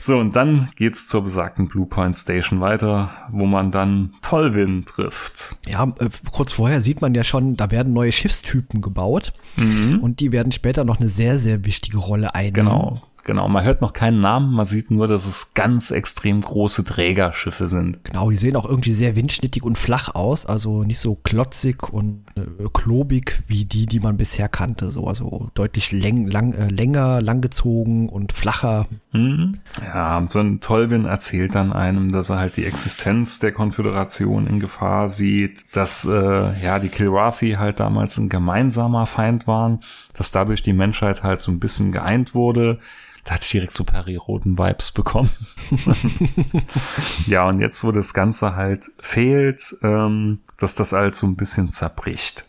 So, und dann geht's zur besagten Blue Point Station weiter, wo man dann Tollwin trifft. Ja, äh, kurz vorher sieht man ja schon, da werden neue Schiffstypen gebaut mhm. und die werden später noch eine sehr, sehr wichtige Rolle einnehmen. Genau. Genau, man hört noch keinen Namen, man sieht nur, dass es ganz extrem große Trägerschiffe sind. Genau, die sehen auch irgendwie sehr windschnittig und flach aus, also nicht so klotzig und klobig wie die, die man bisher kannte, so also deutlich läng, lang, äh, länger, langgezogen und flacher. Mhm. Ja, so ein Tolvin erzählt dann einem, dass er halt die Existenz der Konföderation in Gefahr sieht, dass äh, ja die Kilrathi halt damals ein gemeinsamer Feind waren, dass dadurch die Menschheit halt so ein bisschen geeint wurde da hatte ich direkt so roten Vibes bekommen. [laughs] ja, und jetzt, wo das Ganze halt fehlt, ähm, dass das halt so ein bisschen zerbricht.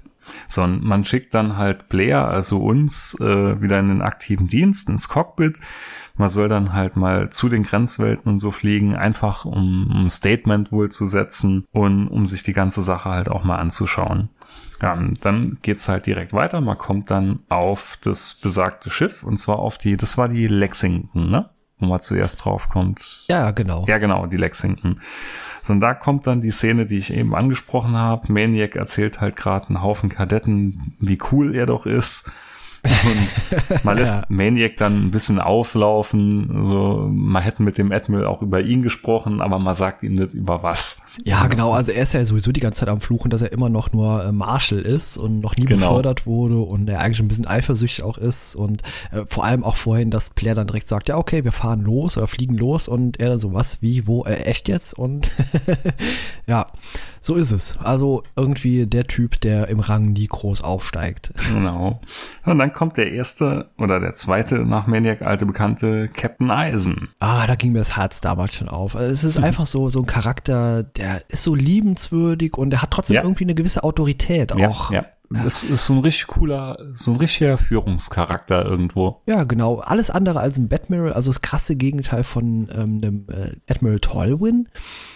So, und man schickt dann halt Blair, also uns, äh, wieder in den aktiven Dienst, ins Cockpit. Man soll dann halt mal zu den Grenzwelten und so fliegen, einfach um ein Statement wohl zu setzen und um sich die ganze Sache halt auch mal anzuschauen. Ja, und dann geht's halt direkt weiter. Man kommt dann auf das besagte Schiff und zwar auf die, das war die Lexington, ne? Wo man zuerst drauf kommt. Ja, genau. Ja, genau, die Lexington. So, und da kommt dann die Szene, die ich eben angesprochen habe. Maniac erzählt halt gerade einen Haufen Kadetten, wie cool er doch ist. Und man [laughs] lässt ja. Maniac dann ein bisschen auflaufen. So, man hätte mit dem Admiral auch über ihn gesprochen, aber man sagt ihm nicht über was. Ja, genau. Also er ist ja sowieso die ganze Zeit am Fluchen, dass er immer noch nur äh, Marshall ist und noch nie genau. befördert wurde und er eigentlich ein bisschen eifersüchtig auch ist und äh, vor allem auch vorhin, dass Blair dann direkt sagt, ja okay, wir fahren los oder fliegen los und er dann so was, wie, wo, äh, echt jetzt? Und [laughs] ja, so ist es. Also irgendwie der Typ, der im Rang nie groß aufsteigt. Genau. Und dann kommt der erste oder der zweite nach Maniac alte Bekannte, Captain Eisen. Ah, da ging mir das Herz damals schon auf. Also es ist mhm. einfach so, so ein Charakter, der ist so liebenswürdig und der hat trotzdem ja. irgendwie eine gewisse Autorität auch. Ja, ja. Es ist so ein richtig cooler, so ein richtiger Führungscharakter irgendwo. Ja, genau. Alles andere als ein Batmiral, also das krasse Gegenteil von ähm, dem äh, Admiral Tolwyn.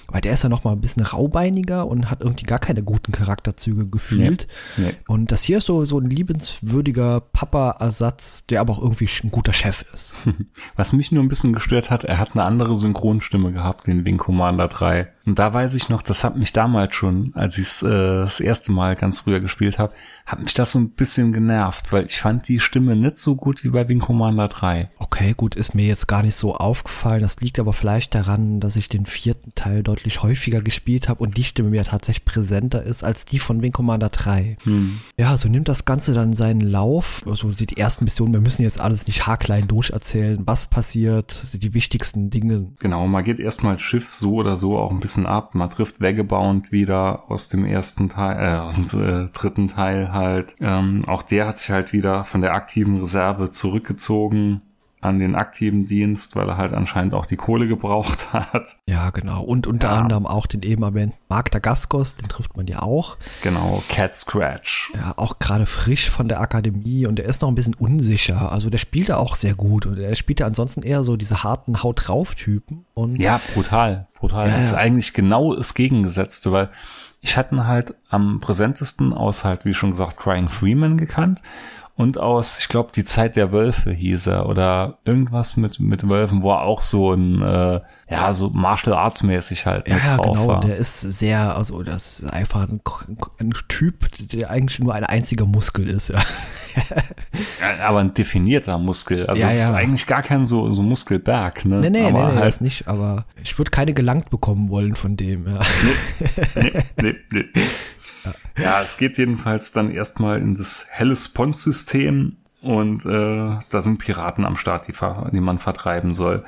Weil der ist ja noch mal ein bisschen raubeiniger und hat irgendwie gar keine guten Charakterzüge gefühlt. Nee, nee. Und das hier ist so, so ein liebenswürdiger Papa-Ersatz, der aber auch irgendwie ein guter Chef ist. [laughs] Was mich nur ein bisschen gestört hat, er hat eine andere Synchronstimme gehabt, den Wing Commander 3. Und da weiß ich noch, das hat mich damals schon, als ich es äh, das erste Mal ganz früher gespielt habe, hat mich das so ein bisschen genervt, weil ich fand die Stimme nicht so gut wie bei Wing Commander 3. Okay, gut, ist mir jetzt gar nicht so aufgefallen. Das liegt aber vielleicht daran, dass ich den vierten Teil deutlich häufiger gespielt habe und die Stimme mir tatsächlich präsenter ist als die von Wing Commander 3. Hm. Ja, so nimmt das Ganze dann seinen Lauf. Also die ersten Missionen, wir müssen jetzt alles nicht haarklein durcherzählen, was passiert, die wichtigsten Dinge. Genau, man geht erstmal Schiff so oder so auch ein bisschen ab. Man trifft Vagabond wieder aus dem ersten Teil, äh, aus dem äh, dritten Teil halt. Ähm, auch der hat sich halt wieder von der aktiven Reserve zurückgezogen an den aktiven Dienst, weil er halt anscheinend auch die Kohle gebraucht [laughs] hat. Ja, genau. Und unter ja. anderem auch den eben erwähnten Mark Dagaskos, den trifft man ja auch. Genau, Cat Scratch. Ja, auch gerade frisch von der Akademie und er ist noch ein bisschen unsicher. Also der spielt da auch sehr gut und er spielt ja ansonsten eher so diese harten Haut drauf Typen. Und ja, brutal, brutal. Ja, das ist eigentlich genau das Gegengesetzte, weil ich hatte ihn halt am präsentesten aus halt, wie schon gesagt, Crying Freeman gekannt und aus, ich glaube, die Zeit der Wölfe hieß er oder irgendwas mit mit Wölfen, wo er auch so ein äh, ja so Martial Arts mäßig halt ja, ja genau. War. Der ist sehr, also das ist einfach ein, ein, Typ, der eigentlich nur ein einziger Muskel ist. Ja. [laughs] ja aber ein definierter Muskel. Also ja, es ist eigentlich gar kein so so Muskelberg. Ne? Nee, nee, aber nee, nee halt, das nicht. Aber ich würde keine gelangt bekommen wollen von dem. Ja. Nee, nee, nee, nee. Ja, es geht jedenfalls dann erstmal in das Hellespont-System und äh, da sind Piraten am Start, die, die man vertreiben soll.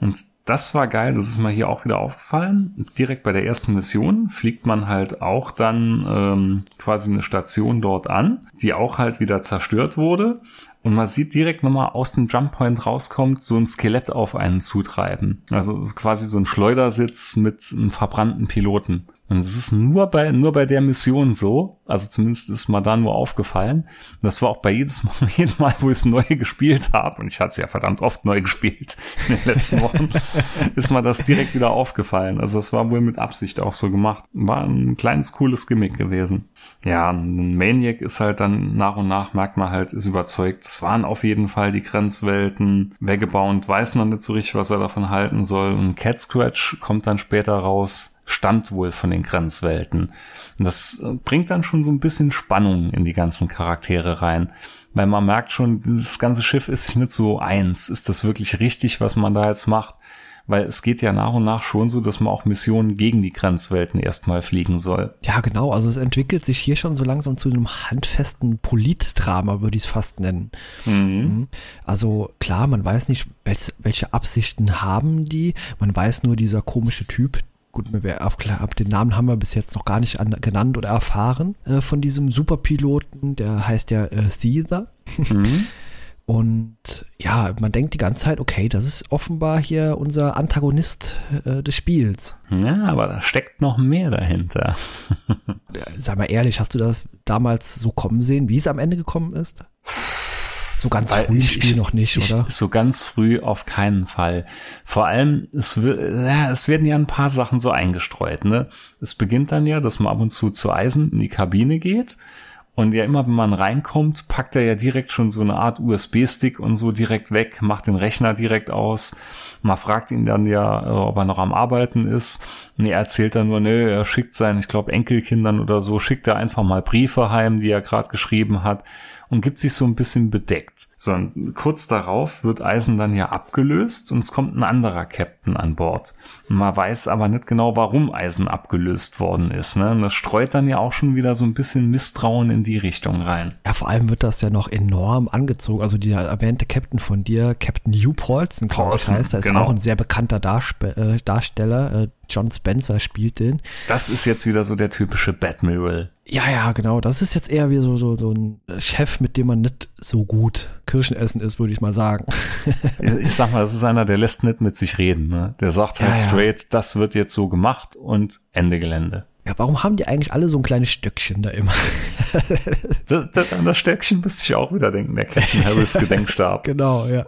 Und das war geil, das ist mir hier auch wieder aufgefallen. Direkt bei der ersten Mission fliegt man halt auch dann ähm, quasi eine Station dort an, die auch halt wieder zerstört wurde. Und man sieht direkt nochmal aus dem Jump Point rauskommt, so ein Skelett auf einen zutreiben. Also quasi so ein Schleudersitz mit einem verbrannten Piloten. Und es ist nur bei, nur bei der Mission so, also zumindest ist mir da nur aufgefallen. Das war auch bei jedes [laughs] Mal, jedem Mal, wo ich es neu gespielt habe, und ich hatte es ja verdammt oft neu gespielt in den letzten Wochen, [laughs] ist mir das direkt wieder aufgefallen. Also das war wohl mit Absicht auch so gemacht. War ein kleines, cooles Gimmick gewesen. Ja, ein Maniac ist halt dann nach und nach, merkt man halt, ist überzeugt. Es waren auf jeden Fall die Grenzwelten. Weggebaut, weiß noch nicht so richtig, was er davon halten soll. Und Cat Scratch kommt dann später raus stammt wohl von den Grenzwelten. Und das äh, bringt dann schon so ein bisschen Spannung in die ganzen Charaktere rein. Weil man merkt schon, dieses ganze Schiff ist sich nicht so eins. Ist das wirklich richtig, was man da jetzt macht? Weil es geht ja nach und nach schon so, dass man auch Missionen gegen die Grenzwelten erstmal fliegen soll. Ja, genau. Also es entwickelt sich hier schon so langsam zu einem handfesten Politdrama, würde ich es fast nennen. Mhm. mhm. Also klar, man weiß nicht, welche Absichten haben die. Man weiß nur, dieser komische Typ, gut, auf, ab den Namen haben wir bis jetzt noch gar nicht an, genannt oder erfahren äh, von diesem Superpiloten, der heißt ja äh, Caesar. Mhm. [laughs] Und ja, man denkt die ganze Zeit, okay, das ist offenbar hier unser Antagonist äh, des Spiels. Ja, aber da steckt noch mehr dahinter. [laughs] Sag mal ehrlich, hast du das damals so kommen sehen, wie es am Ende gekommen ist? So ganz Weil früh im Spiel noch nicht, ich, oder? So ganz früh auf keinen Fall. Vor allem, es, ja, es werden ja ein paar Sachen so eingestreut. Ne? Es beginnt dann ja, dass man ab und zu zu Eisen in die Kabine geht und ja, immer wenn man reinkommt, packt er ja direkt schon so eine Art USB-Stick und so direkt weg, macht den Rechner direkt aus. Man fragt ihn dann ja, äh, ob er noch am Arbeiten ist. Und er erzählt dann nur, nö, er schickt seinen, ich glaube, Enkelkindern oder so, schickt er einfach mal Briefe heim, die er gerade geschrieben hat und gibt sich so ein bisschen bedeckt. So, und kurz darauf wird Eisen dann ja abgelöst und es kommt ein anderer Captain an Bord. Man weiß aber nicht genau, warum Eisen abgelöst worden ist. Ne? Und das streut dann ja auch schon wieder so ein bisschen Misstrauen in die Richtung rein. Ja, vor allem wird das ja noch enorm angezogen. Also dieser erwähnte Captain von dir, Captain Hugh Paulson, glaube ich, heißt, da ist genau. auch ein sehr bekannter Darspe äh, Darsteller. Äh, John Spencer spielt den. Das ist jetzt wieder so der typische Batmiral. Ja, ja, genau. Das ist jetzt eher wie so, so, so ein Chef, mit dem man nicht so gut Kirschen essen ist, würde ich mal sagen. ich sag mal, das ist einer, der lässt nicht mit sich reden. Ne? Der sagt halt ja, straight, ja. das wird jetzt so gemacht und Ende Gelände. Ja, warum haben die eigentlich alle so ein kleines Stöckchen da immer? [laughs] das, das, an das Stöckchen müsste ich auch wieder denken, der Captain [laughs] Harris Gedenkstab. genau, ja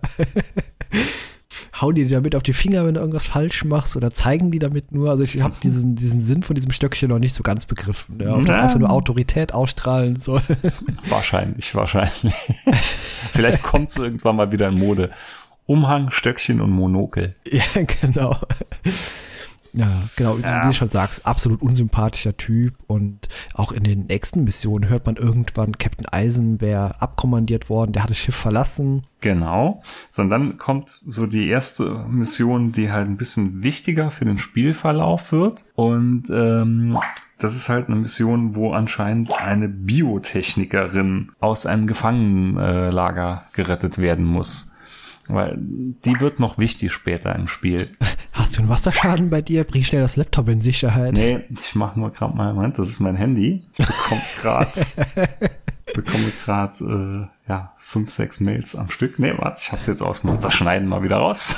hauen die dir damit auf die Finger, wenn du irgendwas falsch machst oder zeigen die damit nur? Also ich habe diesen, diesen Sinn von diesem Stöckchen noch nicht so ganz begriffen, ja, ob das einfach nur Autorität ausstrahlen soll. [laughs] Wahrscheinlich, wahrscheinlich. [laughs] Vielleicht kommt es irgendwann mal wieder in Mode. Umhang, Stöckchen und Monokel. Ja, [laughs] genau. Ja, genau, ja. wie du schon sagst, absolut unsympathischer Typ und auch in den nächsten Missionen hört man irgendwann, Captain Eisen wäre abkommandiert worden, der hat das Schiff verlassen. Genau, sondern dann kommt so die erste Mission, die halt ein bisschen wichtiger für den Spielverlauf wird und ähm, das ist halt eine Mission, wo anscheinend eine Biotechnikerin aus einem Gefangenenlager gerettet werden muss. Weil die wird noch wichtig später im Spiel. Hast du einen Wasserschaden bei dir? Bring schnell das Laptop in Sicherheit. Nee, ich mache nur gerade mal, Moment, das ist mein Handy. Ich bekomme gerade [laughs] bekomme gerade äh, ja, fünf, sechs Mails am Stück. Nee, warte, ich hab's jetzt ausgemacht. Das schneiden wir wieder raus.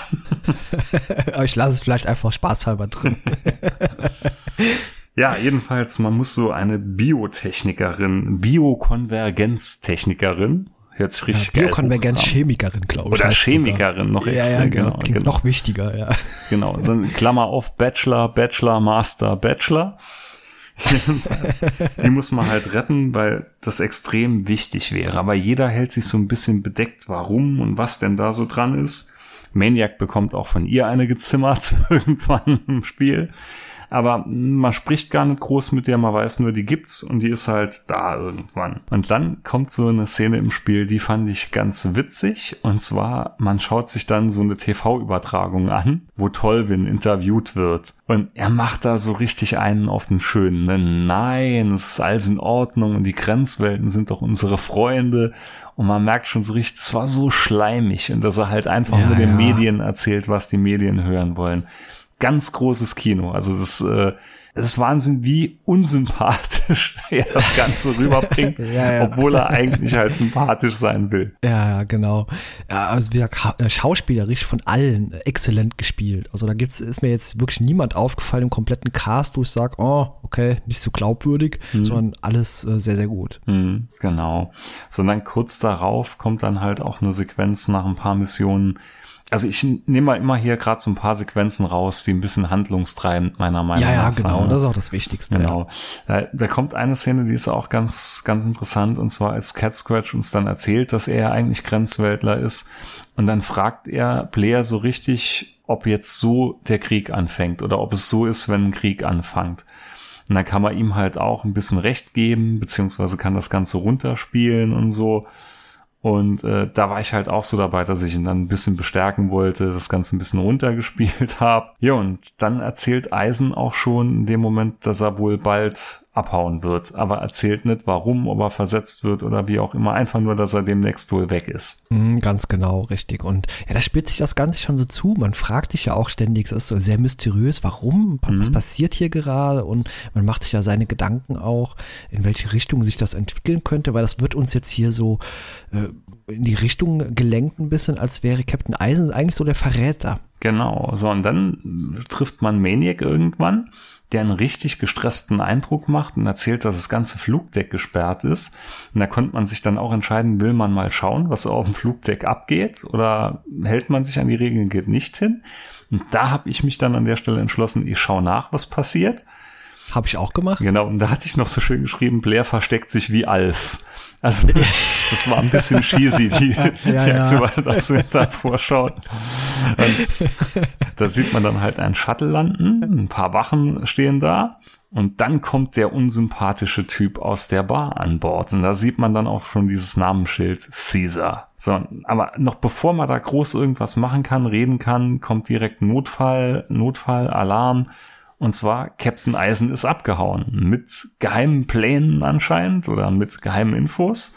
Aber [laughs] ich lasse es vielleicht einfach spaßhalber drin. Ja, jedenfalls, man muss so eine Biotechnikerin, Biokonvergenztechnikerin, Sich richtig ja, Biokonvergenz-Chemikerin, glaube ich. Oder Chemikerin, sogar. noch extra. Ja, ja, genau, genau. Noch wichtiger, ja. Genau, dann Klammer auf Bachelor, Bachelor, Master, Bachelor. [laughs] die muss man halt retten, weil das extrem wichtig wäre. Aber jeder hält sich so ein bisschen bedeckt, warum und was denn da so dran ist. Maniac bekommt auch von ihr eine gezimmert [laughs] irgendwann im Spiel aber man spricht gar nicht groß mit der, man weiß nur, die gibt's und die ist halt da irgendwann. Und dann kommt so eine Szene im Spiel, die fand ich ganz witzig und zwar, man schaut sich dann so eine TV-Übertragung an, wo Tolvin interviewt wird und er macht da so richtig einen auf den Schönen. Ne? Nein, es ist alles in Ordnung und die Grenzwelten sind doch unsere Freunde und man merkt schon so richtig, es war so schleimig und dass er halt einfach ja, nur den ja. Medien erzählt, was die Medien hören wollen ganz großes Kino. Also das, äh, das ist Wahnsinn, wie unsympathisch [laughs] er das Ganze rüberbringt, [laughs] ja, ja. obwohl er eigentlich halt sympathisch sein will. Ja, ja, genau. Ja, also wieder äh, schauspielerisch von allen exzellent gespielt. Also da gibt's, ist mir jetzt wirklich niemand aufgefallen im kompletten Cast, wo ich sage, oh, okay, nicht so glaubwürdig, hm. sondern alles äh, sehr, sehr gut. Hm, genau. Sondern kurz darauf kommt dann halt auch eine Sequenz nach ein paar Missionen, also ich nehme mal immer hier gerade so ein paar Sequenzen raus, die ein bisschen handlungstreibend meiner Meinung nach sind. Ja, ja, genau, sein. das ist auch das Wichtigste. Genau. Ja. Da, da, kommt eine Szene, die ist auch ganz, ganz interessant, und zwar als Cat Scratch uns dann erzählt, dass er eigentlich Grenzweltler ist. Und dann fragt er Blair so richtig, ob jetzt so der Krieg anfängt oder ob es so ist, wenn ein Krieg anfängt. Und dann kann man ihm halt auch ein bisschen Recht geben, beziehungsweise kann das Ganze runterspielen und so. Und äh, da war ich halt auch so dabei, dass ich ihn dann ein bisschen bestärken wollte, das Ganze ein bisschen runtergespielt [laughs] habe. Ja, und dann erzählt Eisen auch schon in dem Moment, dass er wohl bald abhauen wird, aber erzählt nicht, warum, ob er versetzt wird oder wie auch immer, einfach nur, dass er demnächst wohl weg ist. Mhm, ganz genau, richtig. Und ja, da spielt sich das Ganze schon so zu. Man fragt sich ja auch ständig, das ist so sehr mysteriös, warum, was mhm. passiert hier gerade und man macht sich ja seine Gedanken auch, in welche Richtung sich das entwickeln könnte, weil das wird uns jetzt hier so äh, in die Richtung gelenkt ein bisschen, als wäre Captain Eisen eigentlich so der Verräter. Genau, so und dann trifft man Maniac irgendwann, der einen richtig gestressten Eindruck macht und erzählt, dass das ganze Flugdeck gesperrt ist. Und da konnte man sich dann auch entscheiden, will man mal schauen, was auf dem Flugdeck abgeht oder hält man sich an die Regeln, geht nicht hin. Und da habe ich mich dann an der Stelle entschlossen, ich schaue nach, was passiert. Habe ich auch gemacht. Genau, und da hatte ich noch so schön geschrieben, Blair versteckt sich wie Alf. Also das war ein bisschen cheesy, die, ja, [laughs] die ja. Aktion, als wir da vorschauen. da sieht man dann halt einen Shuttle landen, ein paar Wachen stehen da und dann kommt der unsympathische Typ aus der Bar an Bord. Und da sieht man dann auch schon dieses Namensschild Caesar. So, aber noch bevor man da groß irgendwas machen kann, reden kann, kommt direkt Notfall, Notfall, Alarm. Und zwar, Captain Eisen ist abgehauen. Mit geheimen Plänen anscheinend oder mit geheimen Infos.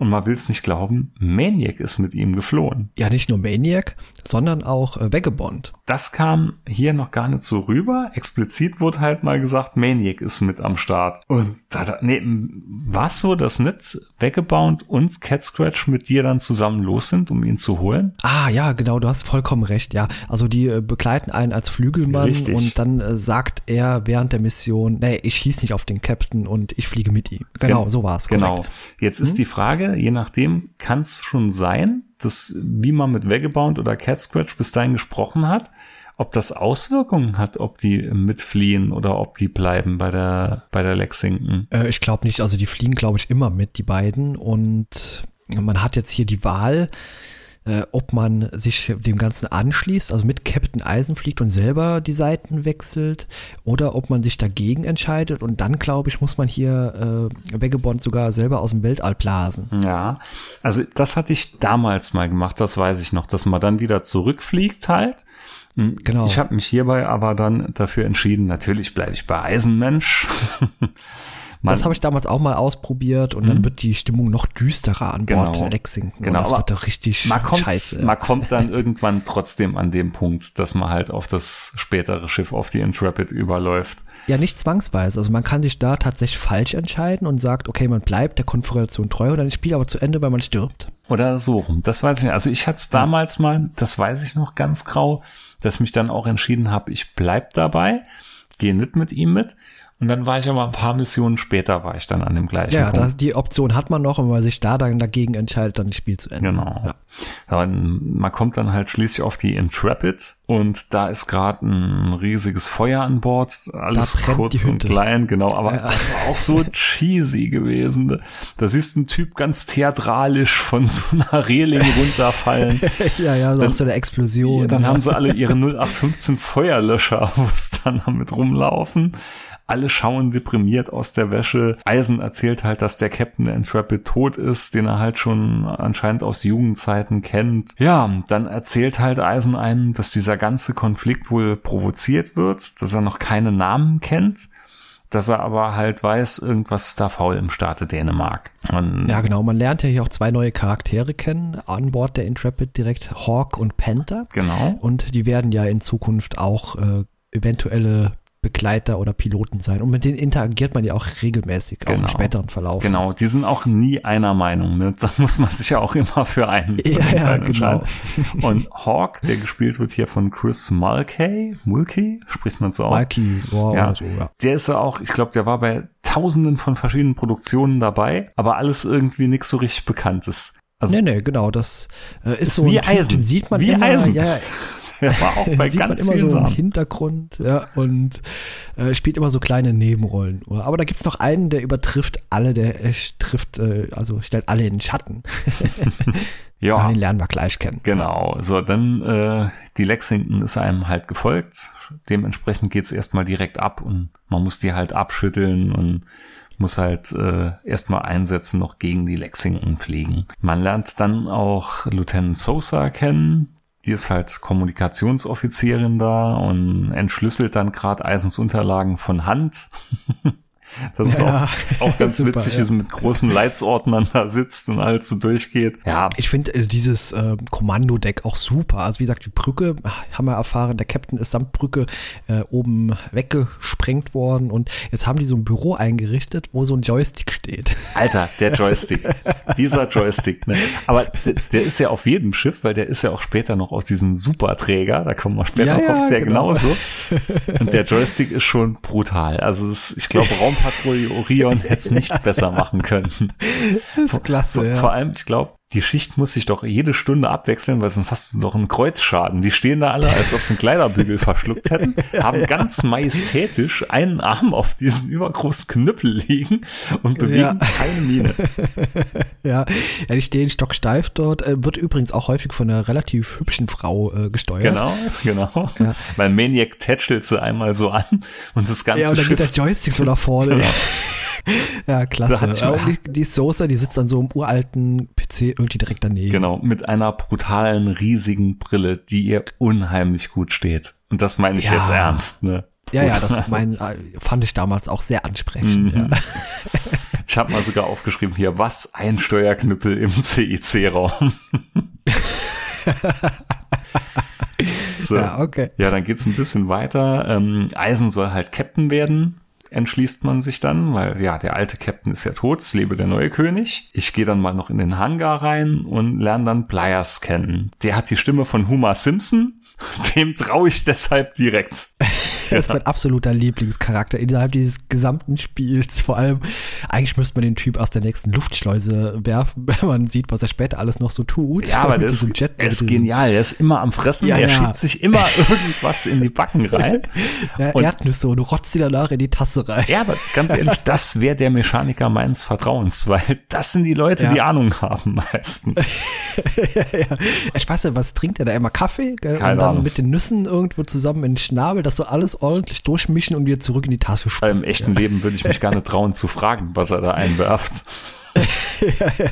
Und man will es nicht glauben, Maniac ist mit ihm geflohen. Ja, nicht nur Maniac, sondern auch äh, Vagabond. Das kam hier noch gar nicht so rüber. Explizit wurde halt mal gesagt, Maniac ist mit am Start. Und da, da nee, war es so, dass nicht Vagabond und Cat Scratch mit dir dann zusammen los sind, um ihn zu holen? Ah, ja, genau, du hast vollkommen recht, ja. Also die äh, begleiten einen als Flügelmann Richtig. und dann äh, sagt er während der Mission, nee, ich schieß nicht auf den Captain und ich fliege mit ihm. Genau, Gen so war es. Genau. Jetzt hm? ist die Frage, je nachdem kann es schon sein, dass wie man mit Vagabond oder Cat Scratch bis dahin gesprochen hat, ob das Auswirkungen hat, ob die mitfliehen oder ob die bleiben bei der, bei der Lexington. Äh, ich glaube nicht, also die fliegen, glaube ich, immer mit, die beiden. Und man hat jetzt hier die Wahl, äh, ob man sich dem Ganzen anschließt, also mit Captain Eisen fliegt und selber die Seiten wechselt, oder ob man sich dagegen entscheidet und dann, glaube ich, muss man hier äh, Vagabond sogar selber aus dem Weltall blasen. Ja, also das hatte ich damals mal gemacht, das weiß ich noch, dass man dann wieder zurückfliegt halt. Hm, genau. Ich habe mich hierbei aber dann dafür entschieden, natürlich bleibe ich bei Eisenmensch. [laughs] Man, das habe ich damals auch mal ausprobiert und dann mhm. wird die Stimmung noch düsterer an Bord genau, Lexington. Genau, das wird doch richtig man kommt, scheiße. Man kommt dann irgendwann trotzdem an dem Punkt, dass man halt auf das spätere Schiff, auf die Intrepid überläuft. Ja, nicht zwangsweise. Also man kann sich da tatsächlich falsch entscheiden und sagt, okay, man bleibt der Konfiguration treu oder ich spiele aber zu Ende, weil man stirbt. Oder so rum. Das weiß ich nicht. Also ich hatte es damals ja. mal, das weiß ich noch ganz grau, dass ich mich dann auch entschieden habe, ich bleib dabei, gehe nicht mit ihm mit. Und dann war ich aber ein paar Missionen später, war ich dann an dem gleichen ja, Punkt. Ja, die Option hat man noch und wenn man sich da dann dagegen entscheidet, dann das Spiel zu Ende. Genau. Ja. ja man kommt dann halt schließlich auf die Intrepid und da ist gerade ein riesiges Feuer an Bord, alles kurz und klein, genau, aber ja. das war auch so [laughs] cheesy gewesen. Da siehst du einen Typ ganz theatralisch von so einer Reling runterfallen. [laughs] ja, ja, dann, so eine Explosion. Dann haben sie alle ihre 0815 Feuerlöscher, [laughs] wo es dann damit rumlaufen. Alle schauen deprimiert aus der Wäsche. Eisen erzählt halt, dass der Captain der Intrepid tot ist, den er halt schon anscheinend aus Jugendzeiten kennt. Ja, dann erzählt halt Eisen einen, dass dieser ganze Konflikt wohl provoziert wird, dass er noch keine Namen kennt dass er aber halt weiß, irgendwas ist da faul im Staate Dänemark. Und ja, genau. Man lernt ja hier auch zwei neue Charaktere kennen an Bord der Intrepid direkt Hawk und Panther. Genau. Und die werden ja in Zukunft auch äh, eventuelle Begleiter oder Piloten sein. Und mit denen interagiert man ja auch regelmäßig, genau. auch im genau. späteren Verlauf. Genau, die sind auch nie einer Meinung. Ne? Da muss man sich ja auch immer für einen, ja, einen ja, genau. Und Hawk, der gespielt wird hier von Chris Mulkey, Mulkey, spricht man so aus. Mulkey, wow, ja. So, ja. Der ist ja auch, ich glaube, der war bei tausenden von verschiedenen Produktionen dabei, aber alles irgendwie nichts so richtig Bekanntes. Also, nee, nee, genau, das äh, ist, ist so wie Eisen. Typ, sieht man wie immer, Eisen. Ja, [laughs] Er war auch bei Sieht ganz man immer so im Hintergrund ja, und äh, spielt immer so kleine Nebenrollen. Aber da gibt es noch einen, der übertrifft alle, der äh, trifft, äh, also stellt alle in den Schatten. [laughs] ja. Den lernen wir gleich kennen. Genau. So, dann äh, die Lexington ist einem halt gefolgt. Dementsprechend geht's erstmal direkt ab und man muss die halt abschütteln und muss halt äh, erstmal einsetzen, noch gegen die Lexington fliegen. Man lernt dann auch Lieutenant Sosa kennen, die ist halt Kommunikationsoffizierin da und entschlüsselt dann gerade Eisens Unterlagen von Hand. [laughs] Das ist ja, auch, auch ganz [laughs] super, witzig, ja. wie sie mit großen Leitsordnern da sitzt und alles so durchgeht. Ja. Ich finde äh, dieses äh, Kommandodeck auch super. Also wie gesagt, die Brücke, haben wir erfahren, der Captain ist samt Brücke äh, oben weggesprengt worden und jetzt haben die so ein Büro eingerichtet, wo so ein Joystick steht. Alter, der Joystick. [laughs] Dieser Joystick. Ne? Aber der, der, ist ja auf jedem Schiff, weil der ist ja auch später noch aus diesem Superträger, da kommen wir später ja, drauf, ist der genau. genauso. [laughs] Und der Joystick ist schon brutal. Also ist, ich glaube, Raumpatrouille Orion hätte es nicht besser machen können. Das ist klasse. Vor, ja. vor allem, ich glaube, die Schicht muss sich doch jede Stunde abwechseln, weil sonst hast du doch einen Kreuzschaden. Die stehen da alle, als ob sie einen Kleiderbügel verschluckt hätten, haben ganz majestätisch einen Arm auf diesen übergroßen Knüppel liegen und bewegen ja. keine Miene. [laughs] ja. ja, die stehen stocksteif dort. Äh, wird übrigens auch häufig von einer relativ hübschen Frau äh, gesteuert. Genau, genau. Ja. Weil Maniac tätschelt sie einmal so an und das ganze Ja, und dann Schiff, geht der Joystick so nach vorne. Genau. [laughs] ja, klasse. Ja, die, die Sosa, die sitzt an so einem uralten PC irgendwie direkt daneben. Genau, mit einer brutalen, riesigen Brille, die ihr unheimlich gut steht. Und das meine ich ja. jetzt ernst, ne? Ja, ja, das [laughs] mein, äh, fand ich damals auch sehr ansprechend. Mhm. Ja. [laughs] [laughs] Ich habe mal sogar aufgeschrieben hier, was ein Steuerknüppel im CIC-Raum. so. Ja, okay. Ja, dann geht's ein bisschen weiter. Ähm, Eisen soll halt Captain werden entschließt man sich dann, weil ja, der alte Captain ist ja tot, es lebe der neue König. Ich gehe dann mal noch in den Hangar rein und lerne dann Pliers kennen. Der hat die Stimme von Homer Simpson [laughs] Dem traue ich deshalb direkt. das ist mein absoluter Lieblingscharakter innerhalb dieses gesamten Spiels. Vor allem, eigentlich müsste man den Typ aus der nächsten Luftschleuse werfen, [laughs] wenn man sieht, was er später alles noch so tut. Ja, aber der ist, Jet, er ist genial. Er ist immer am Fressen. Ja, er ja. schiebt sich immer [laughs] irgendwas in die Backen rein. Ja, und Erdnüsse und du rotzt sie danach in die Tasse rein. Ja, aber ganz ehrlich, das wäre der Mechaniker meines Vertrauens, weil das sind die Leute, die Ahnung haben meistens. ja, ja. Ich weiß ja, was trinkt er da? Immer Kaffee? Keine Ahnung. mit den Nüssen irgendwo zusammen in den Schnabel, das so alles ordentlich durchmischen und wieder zurück in die Tasse spucken. Im echten ja. Leben würde ich mich gar nicht [laughs] trauen zu fragen, was er da einwerft. ja, ja.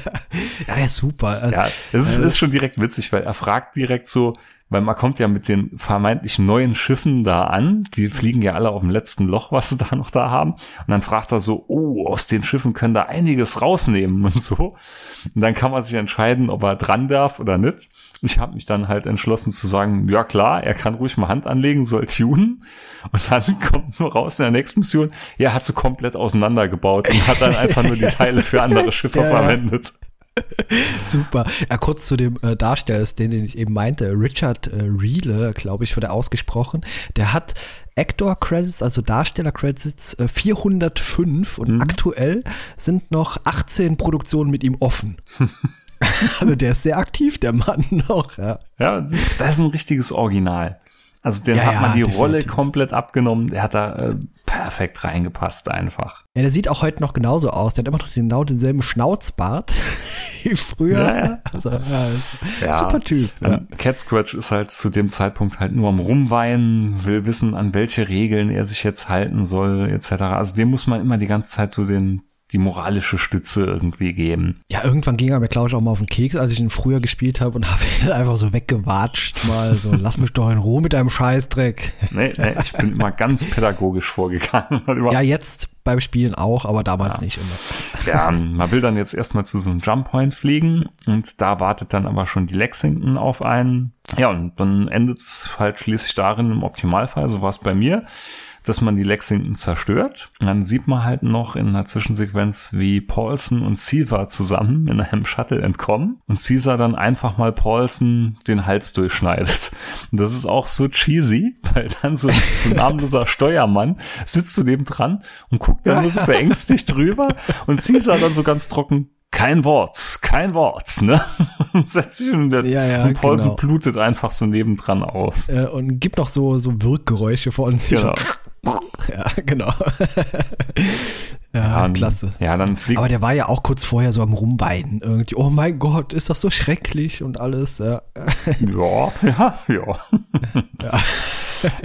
ja, der ist super. Also, ja, es ist, äh, ist schon direkt witzig, weil er fragt direkt so, weil man kommt ja mit den vermeintlich neuen Schiffen da an, die fliegen ja alle auf dem letzten Loch, was sie [laughs] da noch da haben. Und dann fragt er so, oh, aus den Schiffen können da einiges rausnehmen und so. Und dann kann man sich entscheiden, ob er dran darf oder nicht. Ich habe mich dann halt entschlossen zu sagen, ja klar, er kann ruhig mal Hand anlegen, soll tunen. Und dann [laughs] kommt nur raus in der nächsten Mission, ja, hat sie komplett auseinandergebaut und hat dann einfach nur die Teile für andere [laughs] Schiffe ja, verwendet. [laughs] Super. Ja, kurz zu dem äh, Darsteller, den, ich eben meinte, Richard äh, Reele, glaube ich, wird er ausgesprochen. Der hat Actor-Credits, also Darsteller-Credits, äh, 405 und mhm. aktuell sind noch 18 Produktionen mit ihm offen. [laughs] also der ist sehr aktiv, der Mann [laughs] noch. Ja, ja das, das ist ein richtiges Original. Also den ja, hat man die definitiv. Rolle komplett abgenommen. Der hat da äh, perfekt reingepasst einfach. Ja, der sieht auch heute noch genauso aus. Der hat immer noch genau denselben Schnauzbart [laughs] wie früher. Ja, also, ja, ja. super Typ. Ja. Cat Scratch ist halt zu dem Zeitpunkt halt nur am Rumweinen, will wissen, an welche Regeln er sich jetzt halten soll, etc. Also dem muss man immer die ganze Zeit so den die moralische Stütze irgendwie geben. Ja, irgendwann ging er mir, glaube ich, auch mal auf den Keks, als ich ihn früher gespielt habe und [laughs] habe ihn einfach so weggewatscht, mal so, lass mich doch in Ruhe mit deinem Scheißdreck. Nee, nee, ich bin immer ganz pädagogisch vorgegangen. ja, jetzt beim Spielen auch, aber damals ja. nicht immer. Ja, [laughs] man will dann jetzt erstmal zu so einem Jump Point fliegen und da wartet dann aber schon die Lexington auf einen. Ja, und dann endet es halt schließlich darin im Optimalfall, so war es bei mir, dass man die Lexington zerstört. Dann sieht man halt noch in einer Zwischensequenz, wie Paulson und Caesar zusammen in einem Shuttle entkommen und Caesar dann einfach mal Paulson den Hals durchschneidet. Und das ist auch so cheesy, weil dann so, so ein [laughs] namenloser Steuermann sitzt zu dem dran und guckt dann nur so beängstigt drüber und Caesar dann so ganz trocken, kein Wort, kein Wort, ne? [laughs] Und setzt sich und, der, ja, ja, und Paulson genau. blutet einfach so nebendran aus. Äh, und gibt noch so, so Wirkgeräusche von sich. Genau. [laughs] [laughs] Ja, genau. [laughs] ja, ja, klasse. Ja, dann fliegt. Aber der war ja auch kurz vorher so am Rumweinen irgendwie. Oh mein Gott, ist das so schrecklich und alles. Ja, [laughs] ja, ja. ja. ja.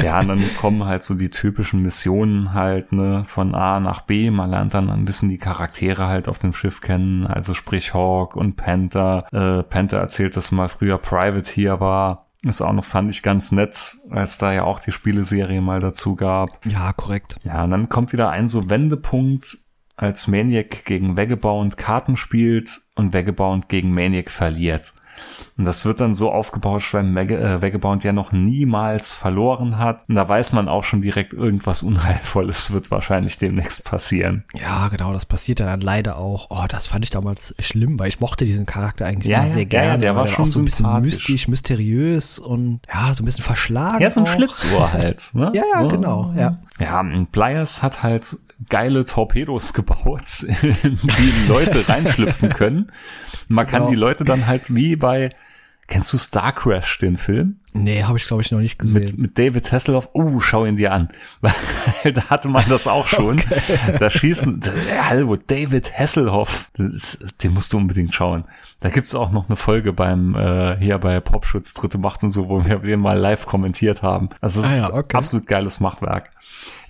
ja, und dann kommen halt so die typischen Missionen halt, ne, von A nach B. Man lernt dann ein bisschen die Charaktere halt auf dem Schiff kennen, also sprich Hawk und Panther. Äh, Panther erzählt, dass mal früher Privateer war ist auch noch, fand ich ganz nett, als da ja auch die Spieleserie mal dazu gab. Ja, korrekt. Ja, und dann kommt wieder ein so Wendepunkt, als Maniac gegen Vagabond Karten spielt und Vagabond gegen Maniac verliert. Und das wird dann so aufgebaut, weil äh, Vagabond ja noch niemals verloren hat. Und da weiß man auch schon direkt, irgendwas Unheilvolles wird wahrscheinlich demnächst passieren. Ja, genau, das passiert dann leider auch. Oh, das fand ich damals schlimm, weil ich mochte diesen Charakter eigentlich ja, sehr ja, gerne. Ja, der war schon so ein bisschen mystisch, mysteriös und ja, so ein bisschen verschlagen. Ja, so ein auch. Schlitzohr halt. Ne? [laughs] ja, ja, so. genau. Ja. ja, und Blyers hat halt geile Torpedos gebaut, [laughs] in die Leute reinschlüpfen können. Man genau. kann die Leute dann halt wie bei, kennst du Star Crash, den Film? Nee, habe ich glaube ich noch nicht gesehen. Mit, mit David Hasselhoff, uh, schau ihn dir an. [laughs] da hatte man das auch schon. [laughs] Okay. Da schießen, hallo, David Hasselhoff, den musst du unbedingt schauen. Da gibt's auch noch eine Folge beim, äh, hier bei Popschutz, dritte Macht und so, wo wir den mal live kommentiert haben. Also es ah, ja, okay. ist absolut geiles Machwerk.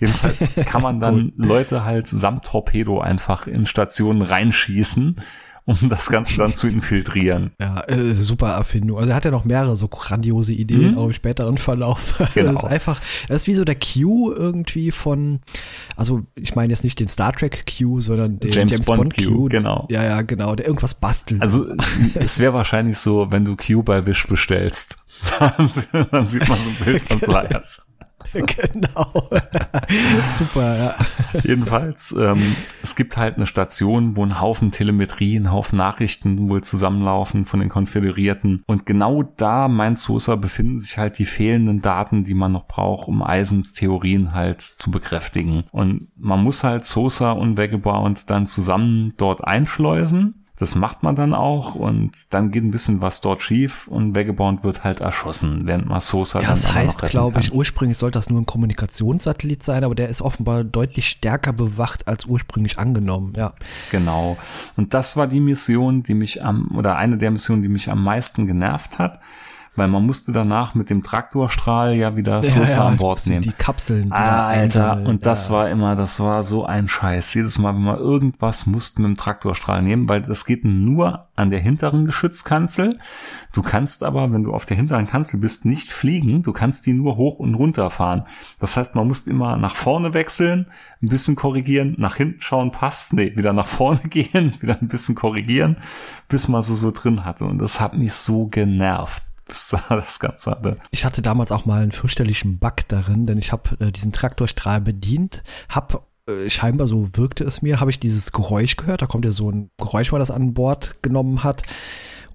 Jedenfalls [laughs] kann man dann Leute halt samt Torpedo einfach in Stationen reinschießen [laughs] um das Ganze dann zu infiltrieren. Ja, äh, super Erfindung. Also er hat ja noch mehrere so grandiose Ideen mhm. auch im späteren Verlauf. [laughs] Genau. Das ist einfach, das ist wie so der Q irgendwie von, also ich meine jetzt nicht den Star Trek Q, sondern den James, James Bond, Bond Q, Q. Genau. Ja, ja, genau, der irgendwas bastelt. Also [laughs] es wäre wahrscheinlich so, wenn du Q bei Wish bestellst. dann sieht man so ein Bild von Flyers. [laughs] genau. [laughs] Super, ja. Jedenfalls, ähm, es gibt halt eine Station, wo ein Haufen Telemetrie, ein Haufen Nachrichten wohl zusammenlaufen von den Konföderierten. Und genau da, meint Sosa, befinden sich halt die fehlenden Daten, die man noch braucht, um Eisens Theorien halt zu bekräftigen. Und man muss halt Sosa und Vagabond dann zusammen dort einschleusen das macht man dann auch und dann geht ein bisschen was dort schief und Vagabond wird halt erschossen, während Masosa Ja, das heißt, glaube ich, ursprünglich sollte das nur ein Kommunikationssatellit sein, aber der ist offenbar deutlich stärker bewacht als ursprünglich angenommen, ja. Genau. Und das war die Mission, die mich am, oder eine der Missionen, die mich am meisten genervt hat weil man musste danach mit dem Traktorstrahl ja wieder Sosa ja, an Bord nehmen. Die Kapseln. Die Alter, und das war immer, das war so ein Scheiß. Jedes Mal, wenn man irgendwas musste mit dem Traktorstrahl nehmen, weil das geht nur an der hinteren Geschützkanzel. Du kannst aber, wenn du auf der hinteren Kanzel bist, nicht fliegen. Du kannst die nur hoch und runter fahren. Das heißt, man muss immer nach vorne wechseln, ein bisschen korrigieren, nach hinten schauen, passt, nee, wieder nach vorne [laughs] gehen, wieder ein bisschen korrigieren, bis man sie so drin hatte. Und das hat mich so genervt [laughs] das Ganze hatte. Ich hatte damals auch mal einen fürchterlichen Bug darin, denn ich habe äh, diesen Traktorstrahl bedient, habe äh, scheinbar so wirkte es mir, habe ich dieses Geräusch gehört. Da kommt ja so ein Geräusch, weil das an Bord genommen hat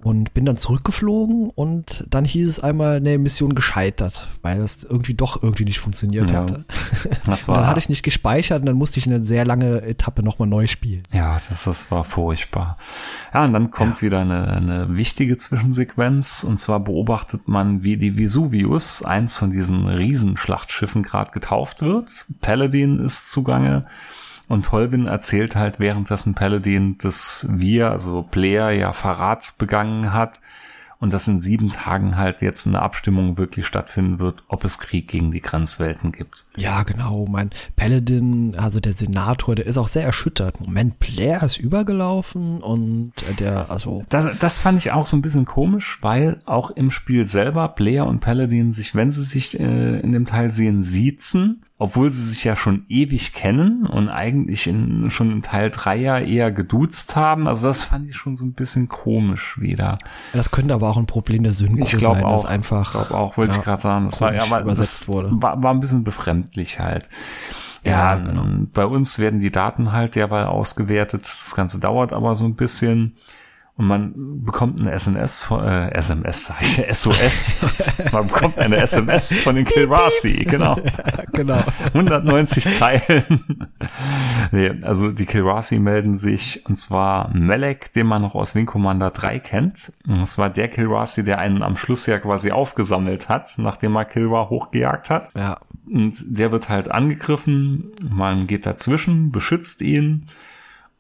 und bin dann zurückgeflogen und dann hieß es einmal, eine Mission gescheitert, weil das irgendwie doch irgendwie nicht funktioniert ja, hatte. [laughs] Das war, und dann hatte ich nicht gespeichert und dann musste ich eine sehr lange Etappe nochmal neu spielen. Ja, das, das war furchtbar. Ja, und dann kommt ja. wieder eine, eine wichtige Zwischensequenz und zwar beobachtet man, wie die Vesuvius, eins von diesen Riesenschlachtschiffen, gerade getauft wird. Paladin ist zugange. Und Holvin erzählt halt währenddessen Paladin, dass wir, also Player, ja Verrat begangen hat und dass in sieben Tagen halt jetzt eine Abstimmung wirklich stattfinden wird, ob es Krieg gegen die Grenzwelten gibt. Ja, genau. Mein Paladin, also der Senator, der ist auch sehr erschüttert. Moment, Blair ist übergelaufen und der, also. Das, das fand ich auch so ein bisschen komisch, weil auch im Spiel selber Blair und Paladin sich, wenn sie sich äh, in dem Teil sehen, siezen obwohl sie sich ja schon ewig kennen und eigentlich in, schon in Teil 3 ja eher geduzt haben. Also das fand ich schon so ein bisschen komisch wieder. Das könnte aber auch ein Problem der Synchro ich sein, auch, dass einfach. Ich glaube auch, wollte ja, ich gerade sagen. Das war ja aber übersetzt wurde. War, war ein bisschen befremdlich halt. Ja, ja genau. bei uns werden die Daten halt derweil ausgewertet. Das Ganze dauert aber so ein bisschen und man bekommt eine SMS von, äh, SMS, sag ich, [laughs] SOS. [laughs] man bekommt eine SMS von den Kilrasi, genau. [laughs] genau. 190 Zeilen. nee, also die Kilrasi melden sich, und zwar Melek, den man noch aus Wing Commander 3 kennt. Das war der Kilrasi, der einen am Schluss ja quasi aufgesammelt hat, nachdem er Kilra hochgejagt hat. Ja. Und der wird halt angegriffen, man geht dazwischen, beschützt ihn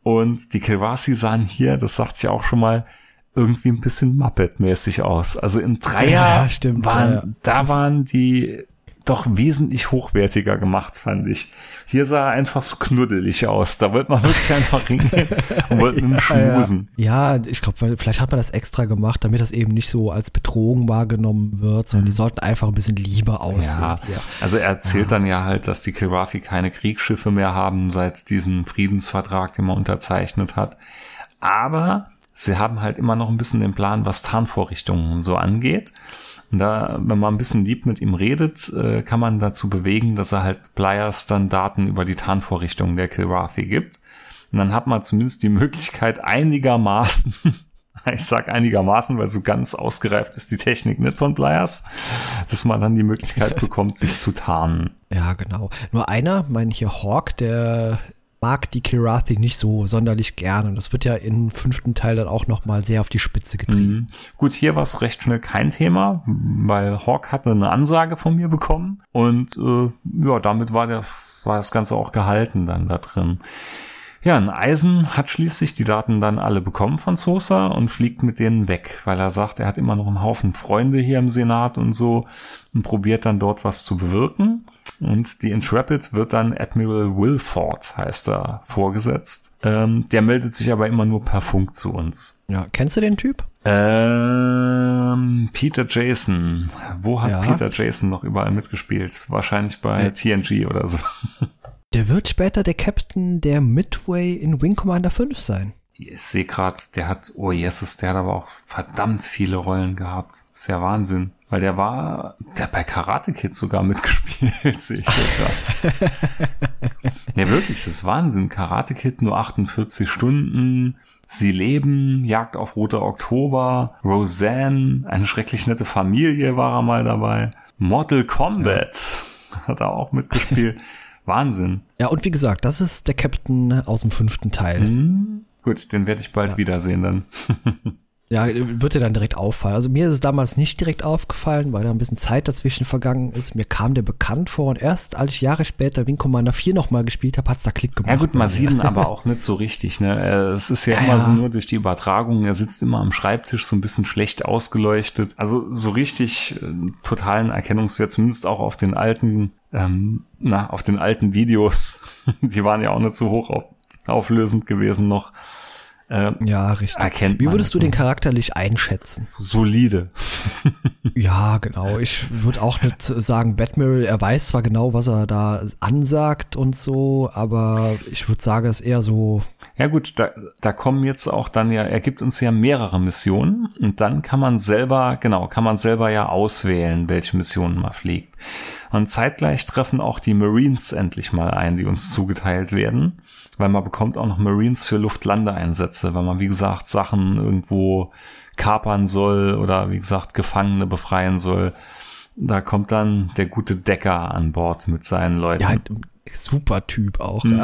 und die Kilvasi sahen hier, das sagt sie auch schon mal, irgendwie ein bisschen Muppet-mäßig aus. Also im Dreier ja, stimmt, waren, ja. da waren die doch wesentlich hochwertiger gemacht, fand ich. Hier sah er einfach so knuddelig aus. Da wollte man wirklich einfach [laughs] hingehen und wollte ihm schmusen. Ja, ja ich glaube, vielleicht hat man das extra gemacht, damit das eben nicht so als Bedrohung wahrgenommen wird, sondern die sollten einfach ein bisschen lieber aussehen. Ja, ja. also er erzählt ja. dann ja halt, dass die Kilrafi keine Kriegsschiffe mehr haben seit diesem Friedensvertrag, den man unterzeichnet hat. Aber sie haben halt immer noch ein bisschen den Plan, was Tarnvorrichtungen und so angeht. Und da, wenn man ein bisschen lieb mit ihm redet, äh, kann man dazu bewegen, dass er halt Pliers dann Daten über die Tarnvorrichtungen der Kilrathi gibt. Und dann hat man zumindest die Möglichkeit einigermaßen, [laughs] ich sag einigermaßen, weil so ganz ausgereift ist die Technik nicht von Pliers, dass man dann die Möglichkeit [laughs] bekommt, sich zu tarnen. Ja, genau. Nur einer, mein hier Hawk, der mag die Kirathi nicht so sonderlich gerne. Und das wird ja im fünften Teil dann auch nochmal sehr auf die Spitze getrieben. Mhm. Gut, hier war es recht schnell kein Thema, weil Hawk hatte eine Ansage von mir bekommen und äh, ja, damit war der war das Ganze auch gehalten dann da drin. Ja, ein Eisen hat schließlich die Daten dann alle bekommen von Sosa und fliegt mit denen weg, weil er sagt, er hat immer noch einen Haufen Freunde hier im Senat und so und probiert dann dort was zu bewirken. Und die Intrepid wird dann Admiral Wilford, heißt er, vorgesetzt. Ähm, der meldet sich aber immer nur per Funk zu uns. Ja, kennst du den Typ? Ähm, Peter Jason. Wo hat ja. Peter Jason noch überall mitgespielt? Wahrscheinlich bei äh. TNG oder so. [laughs] Der wird später der Captain der Midway in Wing Commander 5 sein. Ich sehe gerade, der hat, oh Jesus, der hat aber auch verdammt viele Rollen gehabt. Das ist ja Wahnsinn. Weil der war, der hat bei Karate Kid sogar [laughs] mitgespielt, sehe ich gerade. [laughs] ja, wirklich, das ist Wahnsinn. Karate Kid nur 48 Stunden. Sie leben, Jagd auf Roter Oktober, Roseanne, eine schrecklich nette Familie war er mal dabei. Mortal Kombat ja. hat er auch mitgespielt. [laughs] Wahnsinn. Ja, und wie gesagt, das ist der Captain aus dem fünften Teil. Hm, gut, den werde ich bald ja. wiedersehen dann. [laughs] Ja, wird dir dann direkt auffallen. Also mir ist es damals nicht direkt aufgefallen, weil da ein bisschen Zeit dazwischen vergangen ist. Mir kam der bekannt vor und erst als ich Jahre später Wing Commander 4 nochmal gespielt habe, hat es da Klick gemacht. Ja gut, man sieht ihn aber [laughs] auch nicht so richtig. Ne? Es ist ja, ja immer ja. so nur durch die Übertragung. Er sitzt immer am Schreibtisch, so ein bisschen schlecht ausgeleuchtet. Also so richtig äh, totalen Erkennungswert, zumindest auch auf den alten, ähm, na, auf den alten Videos. [laughs] Die waren ja auch nicht so hoch auf, auflösend gewesen noch. Äh, ja, richtig. Erkennt Wie würdest du den charakterlich einschätzen? Solide. [laughs] ja, genau. Ich würde auch nicht sagen, Batmiral, er weiß zwar genau, was er da ansagt und so, aber ich würde sagen, es ist eher so. Ja gut, da, da kommen jetzt auch dann ja, er gibt uns ja mehrere Missionen und dann kann man selber, genau, kann man selber ja auswählen, welche Missionen man fliegt. Und zeitgleich treffen auch die Marines endlich mal ein, die uns zugeteilt werden weil man bekommt auch noch Marines für Luftlandeeinsätze, weil man, wie gesagt, Sachen irgendwo kapern soll oder, wie gesagt, Gefangene befreien soll. Da kommt dann der gute Decker an Bord mit seinen Leuten. Ja, super Typ auch. Mhm.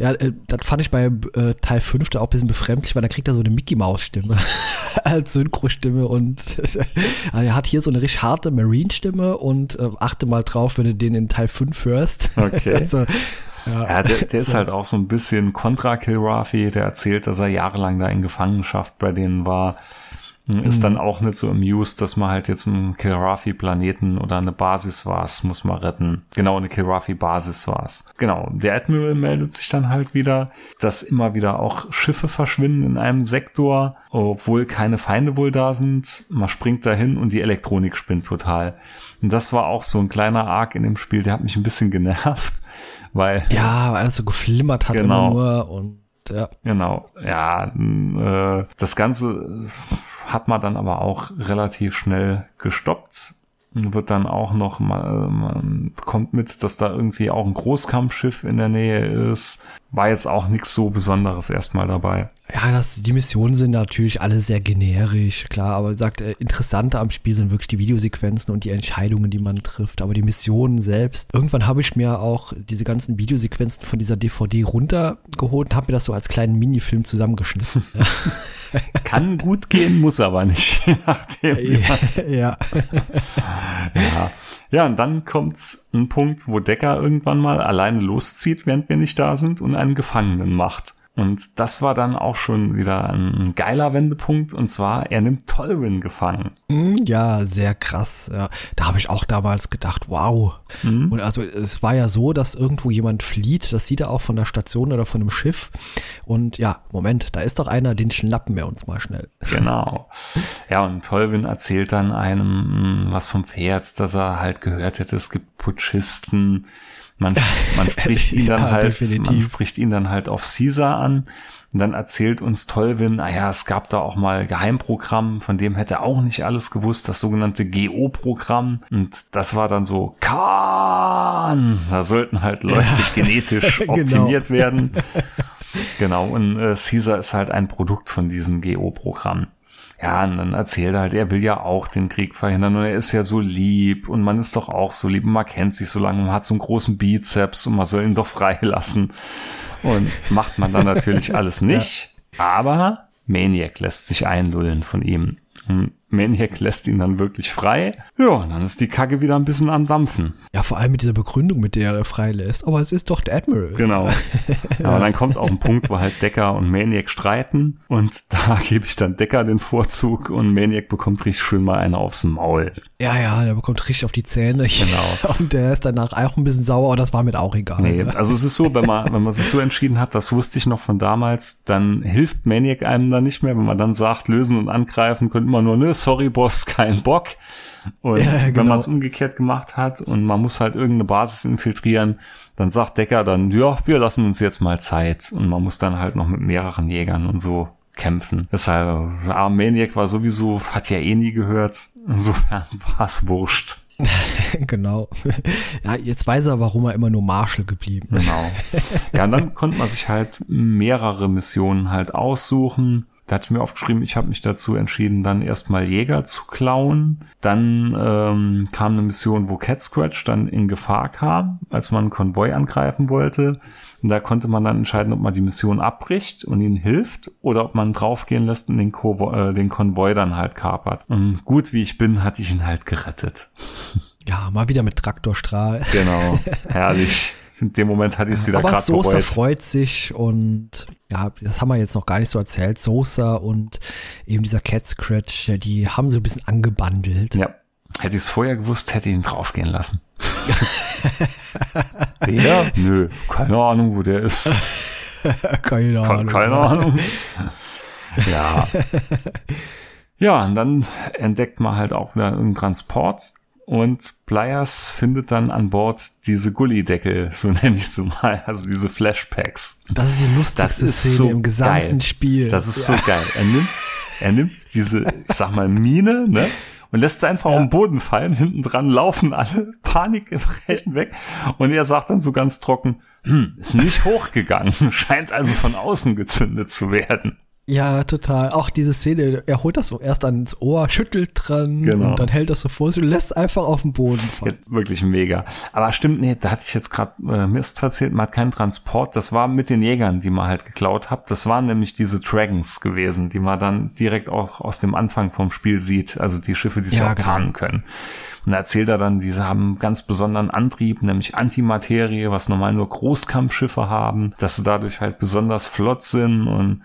ja, [laughs] äh, das fand ich bei äh, Teil 5 da auch ein bisschen befremdlich, weil da kriegt er so eine Mickey-Maus-Stimme [laughs] als Synchro-Stimme und äh, [laughs] er hat hier so eine richtig harte Marine-Stimme und äh, achte mal drauf, wenn du den in Teil 5 hörst. Okay. also, ja, ja der, der ist halt auch so ein bisschen kontra Kilrafi, der erzählt, dass er jahrelang da in Gefangenschaft bei denen war. Ist mhm. dann auch nicht so amused, dass man halt jetzt einen Kilrafi-Planeten oder eine Basis war, muss man retten. Genau, eine Kilrafi-Basis war es. Genau, der Admiral meldet sich dann halt wieder, dass immer wieder auch Schiffe verschwinden in einem Sektor, obwohl keine Feinde wohl da sind. Man springt dahin und die Elektronik spinnt total. Und das war auch so ein kleiner Arc in dem Spiel, der hat mich ein bisschen genervt weil. Ja, weil alles so geflimmert hat genau. immer nur und ja. Genau, ja, äh, das Ganze hat man dann aber auch relativ schnell gestoppt wird dann auch noch mal, man bekommt mit, dass da irgendwie auch ein Großkampfschiff in der Nähe ist. War jetzt auch nichts so Besonderes erstmal dabei. Ja, das, die Missionen sind natürlich alle sehr generisch, klar, aber sagt, äh, interessanter am Spiel sind wirklich die Videosequenzen und die Entscheidungen, die man trifft. Aber die Missionen selbst, irgendwann habe ich mir auch diese ganzen Videosequenzen von dieser DVD runtergeholt und habe mir das so als kleinen Minifilm zusammengeschnitten. [laughs] Kann gut gehen, muss aber nicht. [laughs] Nachdem, [laughs] ja. ja. Ja, und dann kommt ein Punkt, wo Decker irgendwann mal alleine loszieht, während wir nicht da sind und einen Gefangenen macht. Und das war dann auch schon wieder ein geiler Wendepunkt. Und zwar, er nimmt Tolwyn gefangen. Hm, ja, sehr krass. Ja. Da habe ich auch damals gedacht, wow. Mhm. Und also es war ja so, dass irgendwo jemand flieht. Das sieht er auch von der Station oder von einem Schiff. Und ja, Moment, da ist doch einer, den schnappen wir uns mal schnell. Genau. [laughs] Ja, und Tolwyn erzählt dann einem hm, was vom Pferd, dass er halt gehört hätte, es gibt Putschisten man, man [laughs] spricht ihn dann ja, halt, definitiv. man spricht ihn dann halt auf Caesar an. Und dann erzählt uns Tolwin, naja, es gab da auch mal Geheimprogramm, von dem hätte er auch nicht alles gewusst, das sogenannte GO-Programm. Und das war dann so, Khan! Da sollten halt Leute ja. genetisch [laughs] genau. optimiert genau. werden. [laughs] Genau, und äh, Caesar ist halt ein Produkt von diesem GO-Programm. Ja, und dann erzählt er halt, er will ja auch den Krieg verhindern und er ist ja so lieb und man ist doch auch so lieb und man kennt sich so lange, man hat so einen großen Bizeps und man soll ihn doch [laughs] freilassen. Und macht man dann natürlich [laughs] alles nicht. Ja. Aber Maniac lässt sich einlullen von ihm. Und Maniac lässt ihn dann wirklich frei. Ja, und dann ist die Kacke wieder ein bisschen am Dampfen. Ja, vor allem mit dieser Begründung, mit der er freilässt. Aber es ist doch der Admiral. Genau. [laughs] ja. Aber dann kommt auch ein Punkt, wo halt Decker und Maniac streiten. Und [laughs] da gebe ich dann Decker den Vorzug und Maniac bekommt richtig schön mal eine aufs Maul. Ja, ja, der bekommt richtig auf die Zähne. [laughs] Genau. Und der ist danach auch ein bisschen sauer, und das war mir auch egal. Nee, also es ist so, wenn man, wenn man sich so entschieden hat, das wusste ich noch von damals, dann hilft Maniac einem dann nicht mehr, wenn man dann sagt, lösen und angreifen, könnte man nur, ne, sorry, Boss, kein Bock. Und ja, genau. wenn man es umgekehrt gemacht hat und man muss halt irgendeine Basis infiltrieren, dann sagt Decker dann, ja, wir lassen uns jetzt mal Zeit. Und man muss dann halt noch mit mehreren Jägern und so kämpfen. Deshalb, Armeniak war sowieso, hat ja eh nie gehört. Insofern [laughs] war es wurscht. [laughs] genau. Ja, jetzt weiß er, warum er immer nur Marshall geblieben ist. Genau. Ja, und dann [laughs] konnte man sich halt mehrere Missionen halt aussuchen. Da hatte ich mir aufgeschrieben, ich habe mich dazu entschieden, dann erstmal Jäger zu klauen. Dann ähm, kam eine Mission, wo Cat Scratch dann in Gefahr kam, als man einen Konvoi angreifen wollte. Und da konnte man dann entscheiden, ob man die Mission abbricht und ihnen hilft oder ob man draufgehen lässt und den, Ko äh, den Konvoi dann halt kapert. Und gut wie ich bin, hatte ich ihn halt gerettet. Ja, mal wieder mit Traktorstrahl. Genau, [laughs] herrlich in dem Moment hatte ich es wieder gerade Sosa bereut. freut sich und ja, das haben wir jetzt noch gar nicht so erzählt. Sosa und eben dieser Cat Scratch, die haben so ein bisschen angebandelt. Ja. Hätte ich es vorher gewusst, hätte ich ihn draufgehen lassen. [laughs] der? Nö, keine Ahnung, wo der ist. [laughs] keine Ahnung. Keine Ahnung. [laughs] ja. Ja, und dann entdeckt man halt auch wieder einen Transport, und Blyers findet dann an Bord diese Gullideckel, so [laughs] nenne ich sie mal, also diese Flashpacks. Das ist die lustigste das Szene so im gesamten geil. Spiel. Das ist ja. so geil. Er nimmt, er nimmt diese, ich sag mal, Mine, ne? Und lässt sie einfach ja. den Boden fallen. Hinten dran laufen alle Panik im Rechen weg. Und er sagt dann so ganz trocken, hm, ist nicht hochgegangen, [laughs] scheint also von außen gezündet zu werden. Ja, total. Auch diese Szene, er holt das so erst ans Ohr, schüttelt dran genau. und dann hält das so vor sich und lässt einfach auf den Boden fallen. Ja, wirklich mega. Aber stimmt, nee, da hatte ich jetzt gerade äh, Mist erzählt, man hat keinen Transport. Das war mit den Jägern, die man halt geklaut hat. Das waren nämlich diese Dragons gewesen, die man dann direkt auch aus dem Anfang vom Spiel sieht. Also die Schiffe, die sich ja, auch genau. tarnen können. Und da erzählt er dann, diese haben ganz besonderen Antrieb, nämlich Antimaterie, was normal nur Großkampfschiffe haben, dass sie dadurch halt besonders flott sind und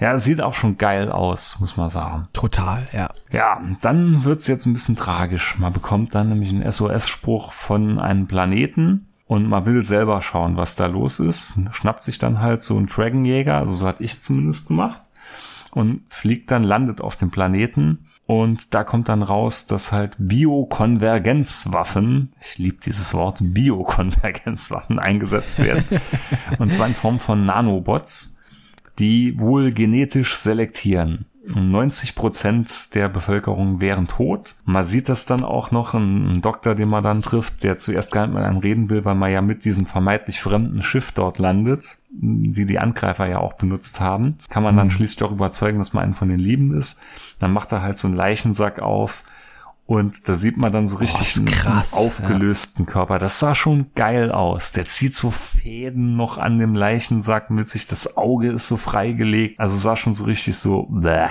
ja, sieht auch schon geil aus, muss man sagen. Total, ja. Ja, dann wird's jetzt ein bisschen tragisch. Man bekommt dann nämlich einen SOS-Spruch von einem Planeten und man will selber schauen, was da los ist. Schnappt sich dann halt so ein Dragonjäger, also so hat ich zumindest gemacht, und fliegt dann, landet auf dem Planeten. Und da kommt dann raus, dass halt Biokonvergenzwaffen, ich liebe dieses Wort, Biokonvergenzwaffen [laughs] eingesetzt werden. und zwar in Form von Nanobots die wohl genetisch selektieren. 90 Prozent der Bevölkerung wären tot. Man sieht das dann auch noch, ein, Doktor, den man dann trifft, der zuerst gar nicht mit einem reden will, weil man ja mit diesem vermeintlich fremden Schiff dort landet, die die Angreifer ja auch benutzt haben. Kann man dann mhm. schließlich auch überzeugen, dass man einen von den Lieben ist. Dann macht er halt so einen Leichensack auf und da sieht man dann so richtig oh, krass, einen aufgelösten ja. Körper. Das sah schon geil aus. Der zieht so Fäden noch an dem Leichensack mit sich. Das Auge ist so freigelegt. Also sah schon so richtig so. Bäh.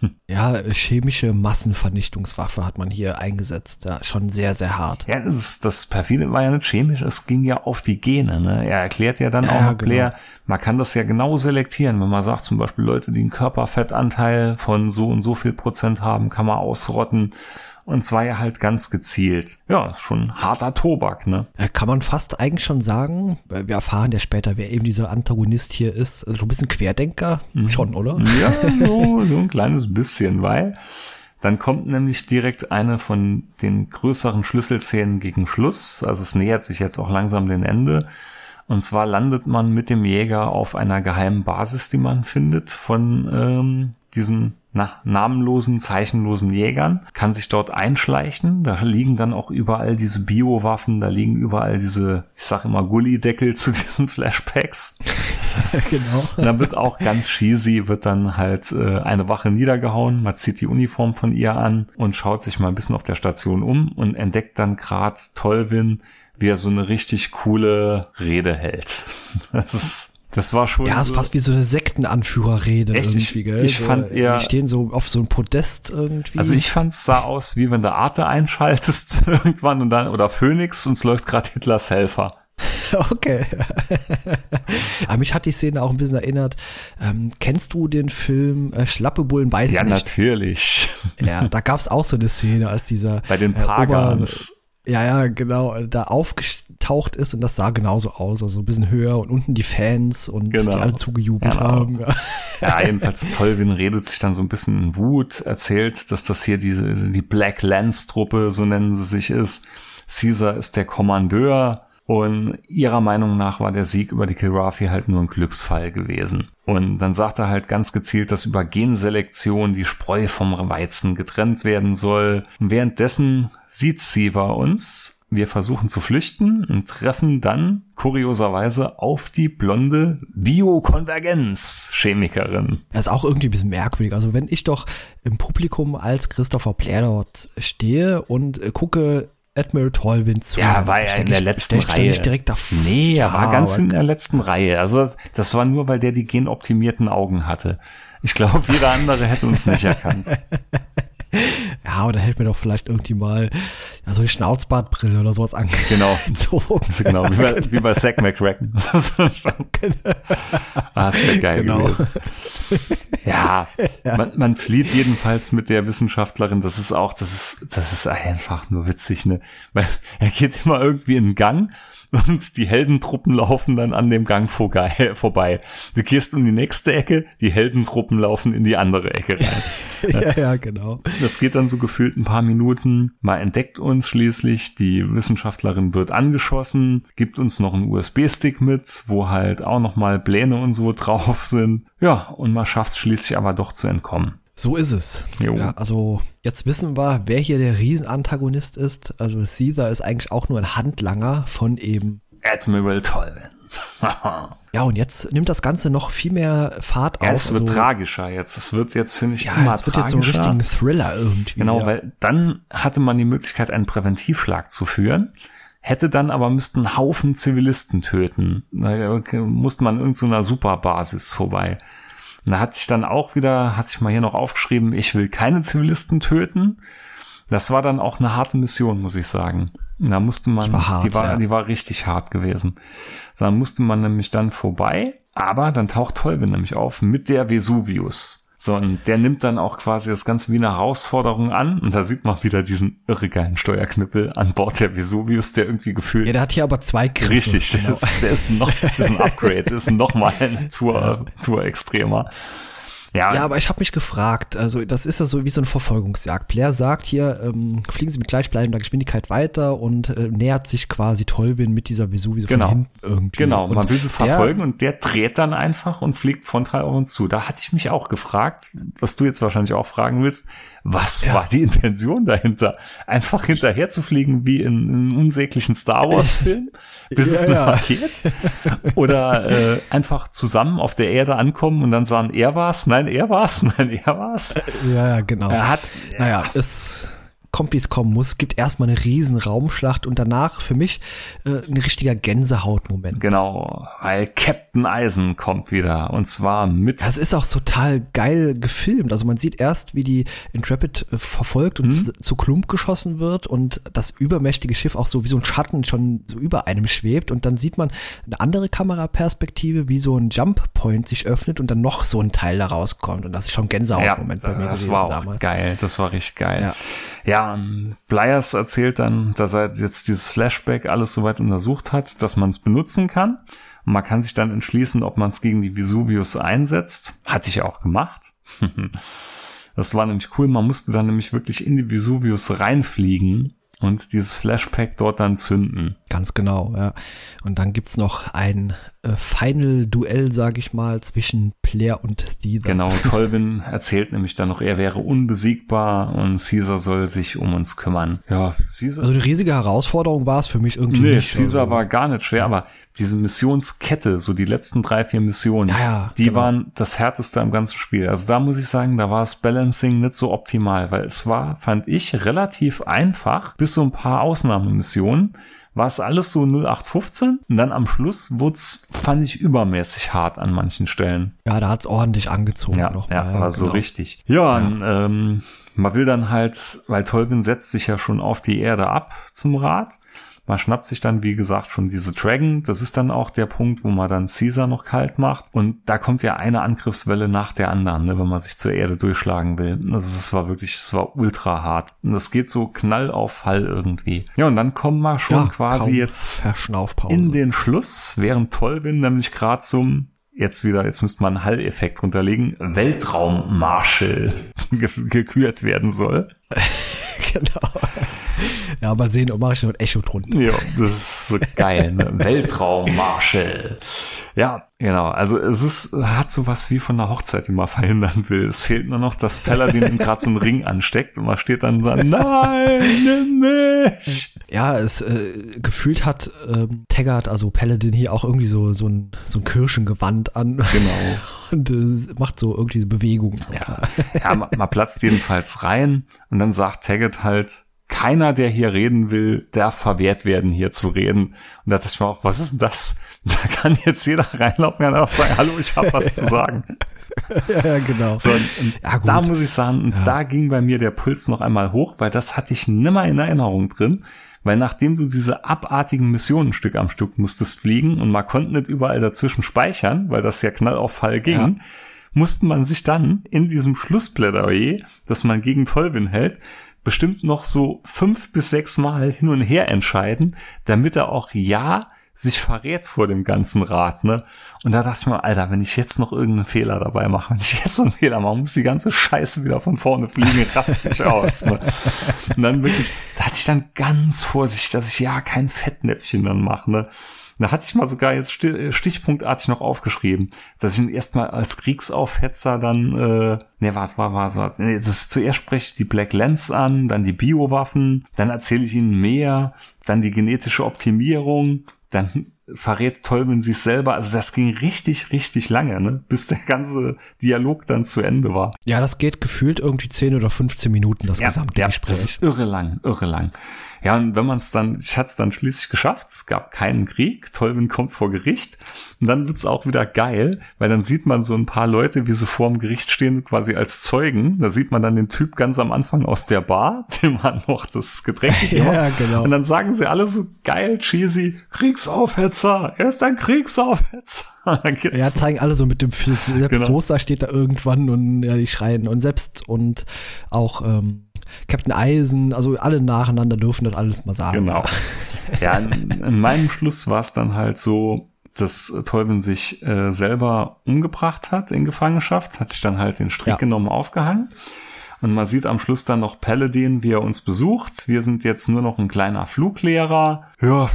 [laughs] Ja, chemische Massenvernichtungswaffe hat man hier eingesetzt. Ja, schon sehr, sehr hart. Ja, das, das perfide war ja nicht chemisch, es ging ja auf die Gene. Ne? Er erklärt ja dann ja, auch genau. Blair, man kann das ja genau selektieren. Wenn man sagt, zum Beispiel Leute, die einen Körperfettanteil von so und so viel Prozent haben, kann man ausrotten. Und zwar ja halt ganz gezielt. Ja, schon harter Tobak, ne? Kann man fast eigentlich schon sagen, wir erfahren ja später, wer eben dieser Antagonist hier ist. Also ein bisschen Querdenker mhm. schon, oder? Ja, so, [laughs] so ein kleines bisschen, weil dann kommt nämlich direkt eine von den größeren Schlüsselszenen gegen Schluss. Also es nähert sich jetzt auch langsam dem Ende. Und zwar landet man mit dem Jäger auf einer geheimen Basis, die man findet von ähm, diesen na, namenlosen, zeichenlosen Jägern, kann sich dort einschleichen. Da liegen dann auch überall diese Biowaffen, da liegen überall diese, ich sag immer Gullideckel zu [laughs] diesen Flashpacks. [laughs] genau. Und dann wird auch ganz cheesy, wird dann halt äh, eine Wache niedergehauen, man zieht die Uniform von ihr an und schaut sich mal ein bisschen auf der Station um und entdeckt dann gerade Tolvin, wie er so eine richtig coole Rede hält. [laughs] Das ist das war schon. Ja, es so fast wie so eine Sektenanführerrede Echt? irgendwie, gell? Ich, ich fand eher. Die stehen so auf so einem Podest irgendwie. Also ich fand es sah aus, wie wenn du Arte einschaltest [laughs] irgendwann und dann, oder Phoenix und es läuft gerade Hitlers Helfer. [laughs] Okay. [laughs] Aber mich hat die Szene auch ein bisschen erinnert. Ähm, kennst du den Film äh, Schlappe Bullen beißen Ja, nicht? natürlich. Ja, da gab es auch so eine Szene, als dieser bei den Pagans. Äh, ja, ja, genau, da aufgetaucht ist und das sah genauso aus, also ein bisschen höher und unten die Fans und genau. die alle zugejubelt genau. haben. Ja. ja, jedenfalls Tolvin redet sich dann so ein bisschen in Wut, erzählt, dass das hier diese, die Black Lance Truppe, so nennen sie sich, ist. Caesar ist der Kommandeur und ihrer Meinung nach war der Sieg über die Kilrafi halt nur ein Glücksfall gewesen. Und dann sagt er halt ganz gezielt, dass über Genselektion die Spreu vom Weizen getrennt werden soll. Und währenddessen sieht Siva uns. Wir versuchen zu flüchten und treffen dann kurioserweise auf die blonde Biokonvergenz-Chemikerin. Das ist auch irgendwie ein bisschen merkwürdig. Also wenn ich doch im Publikum als Christopher dort stehe und gucke, Admiral Tolvin zu. Ja, war ja in der letzten ich, Reihe. Nicht direkt davor. Nee, er ja, war ganz in der letzten Reihe. Also das war nur, weil der die genoptimierten Augen hatte. Ich glaube, jeder andere hätte uns nicht erkannt. [laughs] Ja, oder hält mir doch vielleicht irgendwie mal ja, so eine Schnauzbartbrille oder sowas an. Genau. [laughs] genau, wie bei, wie bei Zack McCracken. [laughs] ah, das wäre geil genau. gewesen. Ja, ja. Man, man flieht jedenfalls mit der Wissenschaftlerin. Das ist auch, das ist, das ist einfach nur witzig, ne? Weil er geht immer irgendwie in den Gang und die Heldentruppen laufen dann an dem Gang vorbei. Du gehst um die nächste Ecke, die Heldentruppen laufen in die andere Ecke rein. [laughs] ja, ja, genau. Das geht dann so gefühlt ein paar Minuten. Man entdeckt uns schließlich, die Wissenschaftlerin wird angeschossen, gibt uns noch einen USB-Stick mit, wo halt auch nochmal Pläne und so drauf sind. Ja, und man schafft es schließlich aber doch zu entkommen. So ist es. Ja, also jetzt wissen wir, wer hier der Riesenantagonist ist. Also Caesar ist eigentlich auch nur ein Handlanger von eben Admiral Tolvin. [laughs] ja, und jetzt nimmt das Ganze noch viel mehr Fahrt ja, auf. Es wird also, tragischer jetzt. Es wird jetzt, finde ich, ja, immer es wird tragischer. jetzt so ein richtigen Thriller irgendwie. Genau, ja. weil dann hatte man die Möglichkeit, einen Präventivschlag zu führen hätte dann aber müssten Haufen Zivilisten töten. Da musste man irgendeiner so Superbasis vorbei. Und da hat sich dann auch wieder, hat sich mal hier noch aufgeschrieben, ich will keine Zivilisten töten. Das war dann auch eine harte Mission, muss ich sagen. Und da musste man, die war, hart, die war, ja. die war richtig hart gewesen. Da musste man nämlich dann vorbei, aber dann taucht Tolvin nämlich auf mit der Vesuvius. So, und der nimmt dann auch quasi das Ganze wie eine Herausforderung an. Und da sieht man wieder diesen irregeilen Steuerknüppel an Bord der Vesuvius, der irgendwie gefühlt. Ja, der hat hier aber zwei Griffe. Richtig, genau. der, ist, der ist noch, ist ein Upgrade, ist noch mal eine Tour, ja. Tour extremer. Ja, ja aber ich habe mich gefragt, also das ist ja so wie so eine Verfolgungsjagd. Blair sagt hier, ähm, fliegen Sie mit gleichbleibender Geschwindigkeit weiter und äh, nähert sich quasi Tolvin mit dieser Vesuvius genau. von hinten irgendwie. Genau, und man will sie verfolgen und der dreht dann einfach und fliegt frontal auf uns zu. Da hatte ich mich auch gefragt, was du jetzt wahrscheinlich auch fragen willst, was ja. war die Intention dahinter? Einfach hinterher zu fliegen wie in, in einem unsäglichen Star Wars Film, bis ja, es eine ja. Paket? Oder äh, einfach zusammen auf der Erde ankommen und dann sagen, er war's, nein, er war's, [laughs] nein, er war's. Ja, ja, genau. Er hat, naja, es kommt, wie es kommen muss. Es gibt erstmal eine riesen Raumschlacht und danach für mich äh, ein richtiger Gänsehautmoment. Genau, weil Captain Eisen kommt wieder und zwar mit. Das ist auch total geil gefilmt. Also man sieht erst, wie die Intrepid äh, verfolgt und hm? zu Klump geschossen wird und das übermächtige Schiff auch so wie so ein Schatten schon so über einem schwebt und dann sieht man eine andere Kameraperspektive, wie so ein Jump Point sich öffnet und dann noch so ein Teil da rauskommt und das ist schon ein Gänsehautmoment ja, bei mir das gewesen war auch damals. geil, das war richtig geil. Ja. Ja, Blyers erzählt dann, dass er jetzt dieses Flashback alles soweit untersucht hat, dass man es benutzen kann. Und man kann sich dann entschließen, ob man es gegen die Vesuvius einsetzt. Hat sich auch gemacht. [laughs] das war nämlich cool. Man musste dann nämlich wirklich in die Vesuvius reinfliegen und dieses Flashpack dort dann zünden. Ganz genau, ja. Und dann gibt's noch ein äh, Final-Duell, sage ich mal, zwischen Blair und Caesar. Genau, [laughs] Tolvin erzählt nämlich dann noch, er wäre unbesiegbar und Caesar soll sich um uns kümmern. Ja, Caesar. Also eine riesige Herausforderung war es für mich irgendwie nee, nicht. Caesar also. war gar nicht schwer, aber diese Missionskette, so die letzten drei, vier Missionen, ja, ja, die genau. waren das härteste am ganzen Spiel. Also da muss ich sagen, da war das Balancing nicht so optimal, weil es war, fand ich, relativ einfach, bis so ein paar Ausnahmemissionen war es alles so 0815 und dann am Schluss wurde es, fand ich, übermäßig hart an manchen Stellen. Ja, da hat es ordentlich angezogen. Ja, noch ja, mal. war so genau. richtig. Ja, ja. Und, ähm, man will dann halt, weil Tolkien setzt sich ja schon auf die Erde ab zum Rad man schnappt sich dann, wie gesagt, schon diese Dragon. Das ist dann auch der Punkt, wo man dann Caesar noch kalt macht. Und da kommt ja eine Angriffswelle nach der anderen, ne, wenn man sich zur Erde durchschlagen will. Also es war wirklich, es war ultra hart. Und das geht so knall auf Fall irgendwie. Ja, und dann kommen wir schon ja, quasi jetzt in den Schluss, während Tolvin nämlich gerade zum jetzt wieder, jetzt müsste man einen Hall-Effekt runterlegen, Weltraummarschall [laughs] gekürt werden soll. [laughs] genau. [laughs] Ja, mal sehen, ob mache ich noch ein Echo drunter. Ja, das ist so geil. Ne? [laughs] Weltraummarschall. Ja, genau. Also es ist, hat sowas wie von einer Hochzeit, die man verhindern will. Es fehlt nur noch, dass Paladin ihm gerade so einen Ring ansteckt und man steht dann so, [laughs] nein, nimm mich. Ja, es äh, gefühlt hat ähm, Taggart, also Paladin hier auch irgendwie so, so ein, so ein Kirschengewand an. Genau. und äh, macht so irgendwie diese Bewegung. Ja, ja man, man platzt jedenfalls rein und dann sagt Taggart halt, keiner, der hier reden will, darf verwehrt werden, hier zu reden. Und da dachte ich mir auch, was ist denn das? [laughs] Da kann jetzt jeder reinlaufen und auch sagen, hallo, ich habe was [laughs] zu sagen. ja, genau. So, ja, da muss ich sagen, ja. da ging bei mir der Puls noch einmal hoch, weil das hatte ich nimmer in Erinnerung drin. Weil nachdem du diese abartigen Missionen Stück am Stück musstest fliegen und man konnte nicht überall dazwischen speichern, weil das ja knall auf Fall ging, ja. musste man sich dann in diesem Schlussplädoyer, das man gegen Tolvin hält, bestimmt noch so fünf bis sechs Mal hin und her entscheiden, damit er auch ja sich verrät vor dem ganzen Rat, ne? Und da dachte ich mir, Alter, wenn ich jetzt noch irgendeinen Fehler dabei mache, wenn ich jetzt so einen Fehler mache, muss die ganze Scheiße wieder von vorne fliegen, rast mich aus, ne? Und dann wirklich, da hatte ich dann ganz vorsichtig, dass ich ja kein Fettnäpfchen dann mache, ne? Da hatte ich mal sogar jetzt äh, stichpunktartig noch aufgeschrieben, dass ich ihn erstmal als Kriegsaufhetzer dann, äh, ne, warte, war, war, war, nee, das ist, zuerst spreche ich die Black Lens an, dann die Biowaffen, dann erzähle ich ihnen mehr, dann die genetische Optimierung, dann verrät Tolman sich selber. Also das ging richtig, richtig lange, ne? bis der ganze Dialog dann zu Ende war. Ja, das geht gefühlt irgendwie 10 oder 15 Minuten, das ja, gesamte ja, Gespräch. Das ist irre lang, irre lang. Ja, und wenn man es dann, ich hatte es dann schließlich geschafft, es gab keinen Krieg, Tolvin kommt vor Gericht und dann wird's auch wieder geil, weil dann sieht man so ein paar Leute, wie sie vor dem Gericht stehen, quasi als Zeugen. Da sieht man dann den Typ ganz am Anfang aus der Bar, [laughs] dem man noch das Getränk ja, genau. Und dann sagen sie alle so geil, cheesy, Kriegsaufhetzer, er ist ein Kriegsaufhetzer. [laughs] ja, zeigen alle so mit dem Filz. Selbst genau. Sosa steht da irgendwann und ja, die schreien. Und selbst und auch ähm, Captain Eisen, also alle nacheinander dürfen das alles mal sagen. Genau. Ja, in, in meinem Schluss war es dann halt so, dass Tolben sich äh, selber umgebracht hat in Gefangenschaft, hat sich dann halt den Strick ja. genommen, aufgehangen. Und man sieht am Schluss dann noch Paladin, wie er uns besucht. Wir sind jetzt nur noch ein kleiner Fluglehrer. Ja,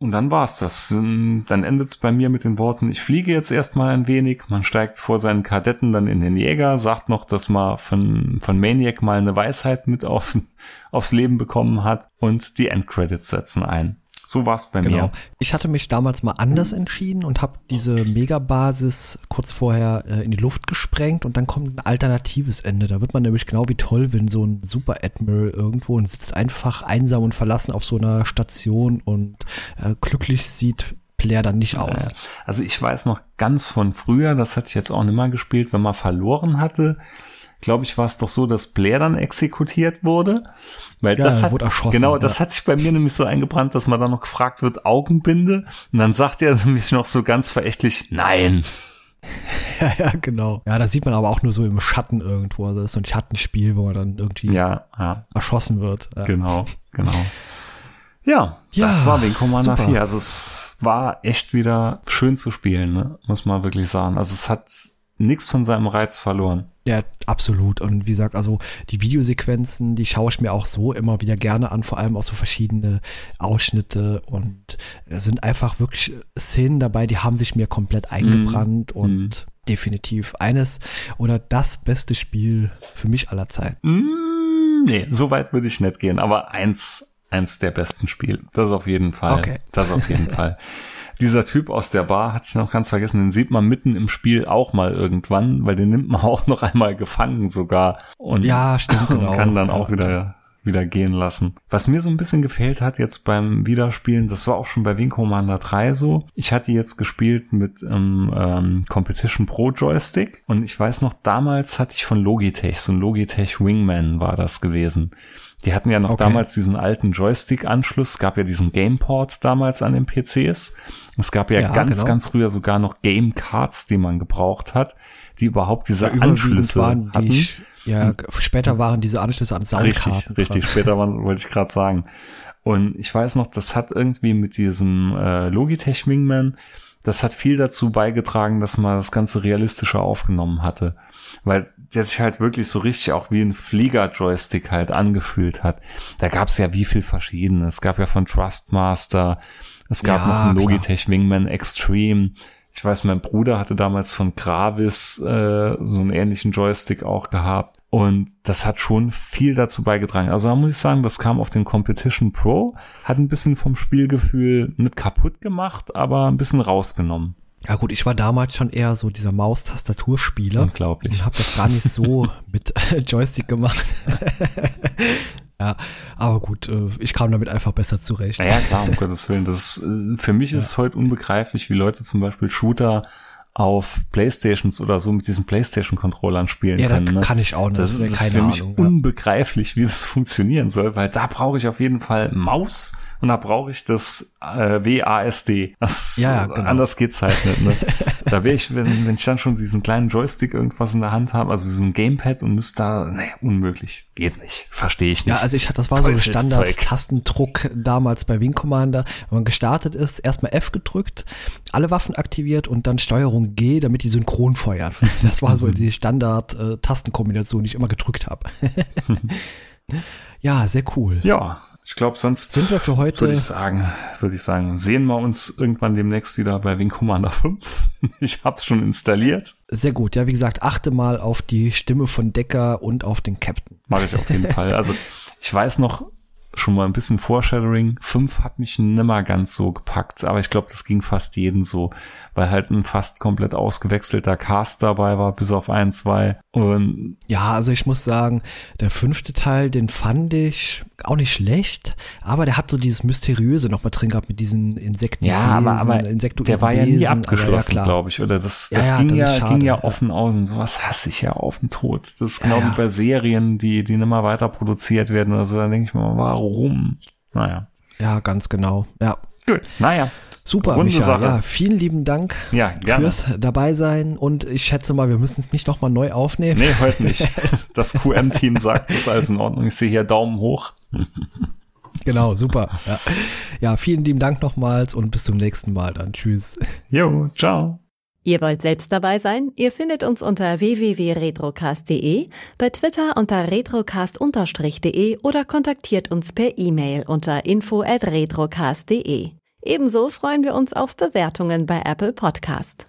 und dann war's das. Dann endet's bei mir mit den Worten, ich fliege jetzt erstmal ein wenig. Man steigt vor seinen Kadetten dann in den Jäger, sagt noch, dass man von, von Maniac mal eine Weisheit mit auf, aufs Leben bekommen hat und die Endcredits setzen ein. So war es bei genau. mir. Ich hatte mich damals mal anders entschieden und habe diese Megabasis kurz vorher äh, in die Luft gesprengt und dann kommt ein alternatives Ende. Da wird man nämlich genau wie toll, wenn so ein Super Admiral irgendwo und sitzt einfach einsam und verlassen auf so einer Station und äh, glücklich sieht Player dann nicht aus. Also ich weiß noch ganz von früher, das hatte ich jetzt auch nicht mal gespielt, wenn man verloren hatte, glaube ich, war es doch so, dass Blair dann exekutiert wurde. Weil Ja, das hat, wurde erschossen, genau, ja. das hat sich bei mir nämlich so eingebrannt, dass man dann noch gefragt wird, Augenbinde. Und dann sagt er [laughs] nämlich noch so ganz verächtlich, nein. [laughs] Ja, ja, genau. Ja, das sieht man aber auch nur so im Schatten irgendwo. Also das ist so ein Schattenspiel, wo man dann irgendwie Ja, ja, erschossen wird. Ja. genau, genau. Ja, Ja, das war wegen Commander super. 4. Also es war echt wieder schön zu spielen, ne? muss man wirklich sagen. Also es hat nichts von seinem Reiz verloren. Ja, absolut. Und wie gesagt, also die Videosequenzen, die schaue ich mir auch so immer wieder gerne an, vor allem auch so verschiedene Ausschnitte und es sind einfach wirklich Szenen dabei, die haben sich mir komplett eingebrannt und definitiv eines oder das beste Spiel für mich aller Zeiten. Mm, nee, so weit würde ich nicht gehen, aber eins, eins der besten Spiele. Das auf jeden Fall. Okay. Das auf jeden [laughs] Fall. Dieser Typ aus der Bar hatte ich noch ganz vergessen, den sieht man mitten im Spiel auch mal irgendwann, weil den nimmt man [laughs] auch noch einmal gefangen sogar und, Ja, stimmt, [laughs] und genau. kann dann auch wieder wieder gehen lassen. Was mir so ein bisschen gefehlt hat jetzt beim Wiederspielen, das war auch schon bei Wing Commander 3 so. Ich hatte jetzt gespielt mit ähm, ähm, Competition Pro Joystick und ich weiß noch, damals hatte ich von Logitech, so ein Logitech Wingman war das gewesen. Die hatten ja noch Okay. damals diesen alten Joystick-Anschluss, es gab ja diesen Gameport damals an den PCs. Es gab ja, Ja, ganz, genau. ganz früher sogar noch Game Cards, die man gebraucht hat, die überhaupt diese Ja, Anschlüsse waren hatten. die, ja, später waren diese Anschlüsse an Soundkarten. Richtig, richtig. dran. Später waren, wollte ich gerade sagen. Und ich weiß noch, das hat irgendwie mit diesem äh, Logitech Wingman, das hat viel dazu beigetragen, dass man das Ganze realistischer aufgenommen hatte. Weil der sich halt wirklich so richtig auch wie ein Flieger-Joystick halt angefühlt hat. Da gab es ja wie viel verschiedene. Es gab ja von Trustmaster, es gab Ja, noch einen klar. Logitech Wingman Extreme. Ich weiß, mein Bruder hatte damals von Gravis äh, so einen ähnlichen Joystick auch gehabt. Und das hat schon viel dazu beigetragen. Also da muss ich sagen, das kam auf den Competition Pro, hat ein bisschen vom Spielgefühl nicht kaputt gemacht, aber ein bisschen rausgenommen. Ja gut, ich war damals schon eher so dieser Maus-Tastaturspieler. Unglaublich. Und habe das gar nicht so [laughs] mit Joystick gemacht. [laughs] ja, aber gut, äh, ich kam damit einfach besser zurecht. Naja, klar, um Gottes Willen. Das ist, äh, für mich ist es heute unbegreiflich, wie Leute zum Beispiel Shooter auf Playstations oder so mit diesen Playstation-Controllern spielen Ja, das können. ne? kann ich auch nicht. Das ist, das ist für mich Ahnung, ja. unbegreiflich, wie das [laughs] funktionieren soll, weil da brauche ich auf jeden Fall Maus und da brauche ich das äh, WASD. Das, Ja, genau. Anders geht's halt nicht. Ne? [laughs] da wäre ich, wenn, wenn ich dann schon diesen kleinen Joystick irgendwas in der Hand habe, also diesen Gamepad und müsste da, ne, unmöglich. Geht nicht. Verstehe ich nicht. Ja, also ich hatte, das war so ein. Standard-Tastendruck damals bei Wing Commander. Wenn man gestartet ist, erstmal F gedrückt, alle Waffen aktiviert und dann Steuerung G, damit die synchron feuern. [laughs] Das war so die Standard-Tastenkombination, die ich immer gedrückt habe. [laughs] ja, sehr cool. Ja, ich glaube, sonst Sind wir für heute- würde ich sagen, würde ich sagen, sehen wir uns irgendwann demnächst wieder bei Wing Commander 5. [laughs] Ich hab's schon installiert. Sehr gut. Ja, wie gesagt, achte mal auf die Stimme von Decker und auf den Captain. Mache ich auf jeden [laughs] Fall. Also ich weiß noch schon mal ein bisschen Foreshadowing. 5 hat mich nimmer ganz so gepackt, aber ich glaube, das ging fast jeden so, weil halt ein fast komplett ausgewechselter Cast dabei war, bis auf ein, zwei. Und Ja, also ich muss sagen, der fünfte Teil, den fand ich auch nicht schlecht, aber der hat so dieses Mysteriöse noch mal drin gehabt mit diesen Insekten. ja, aber, aber der war ja nie abgeschlossen, glaube ich. Oder das, Ja, das ja, ging ja, schade, ging ja ja. offen aus und sowas hasse ich ja auf den Tod. Das ist Ja, genau ja. wie bei Serien, die, die nimmer weiter produziert werden oder so. Da denke ich mir, warum? Naja. Ja, ganz genau. Ja, Gut. Naja. Super, Runde Micha. Sache. Ja, vielen lieben Dank Ja, gerne. fürs dabei sein und ich schätze mal, wir müssen es nicht noch mal neu aufnehmen. Nee, heute nicht. [laughs] Das QM-Team sagt, das ist alles in Ordnung. Ich sehe hier Daumen hoch. [laughs] Genau, super. Ja. ja, vielen lieben Dank nochmals und bis zum nächsten Mal dann. Tschüss. [laughs] Jo, ciao. Ihr wollt selbst dabei sein? Ihr findet uns unter www.retrocast.de, bei Twitter unter retrocast-de oder kontaktiert uns per E-Mail unter info@retrocast.de. Ebenso freuen wir uns auf Bewertungen bei Apple Podcast.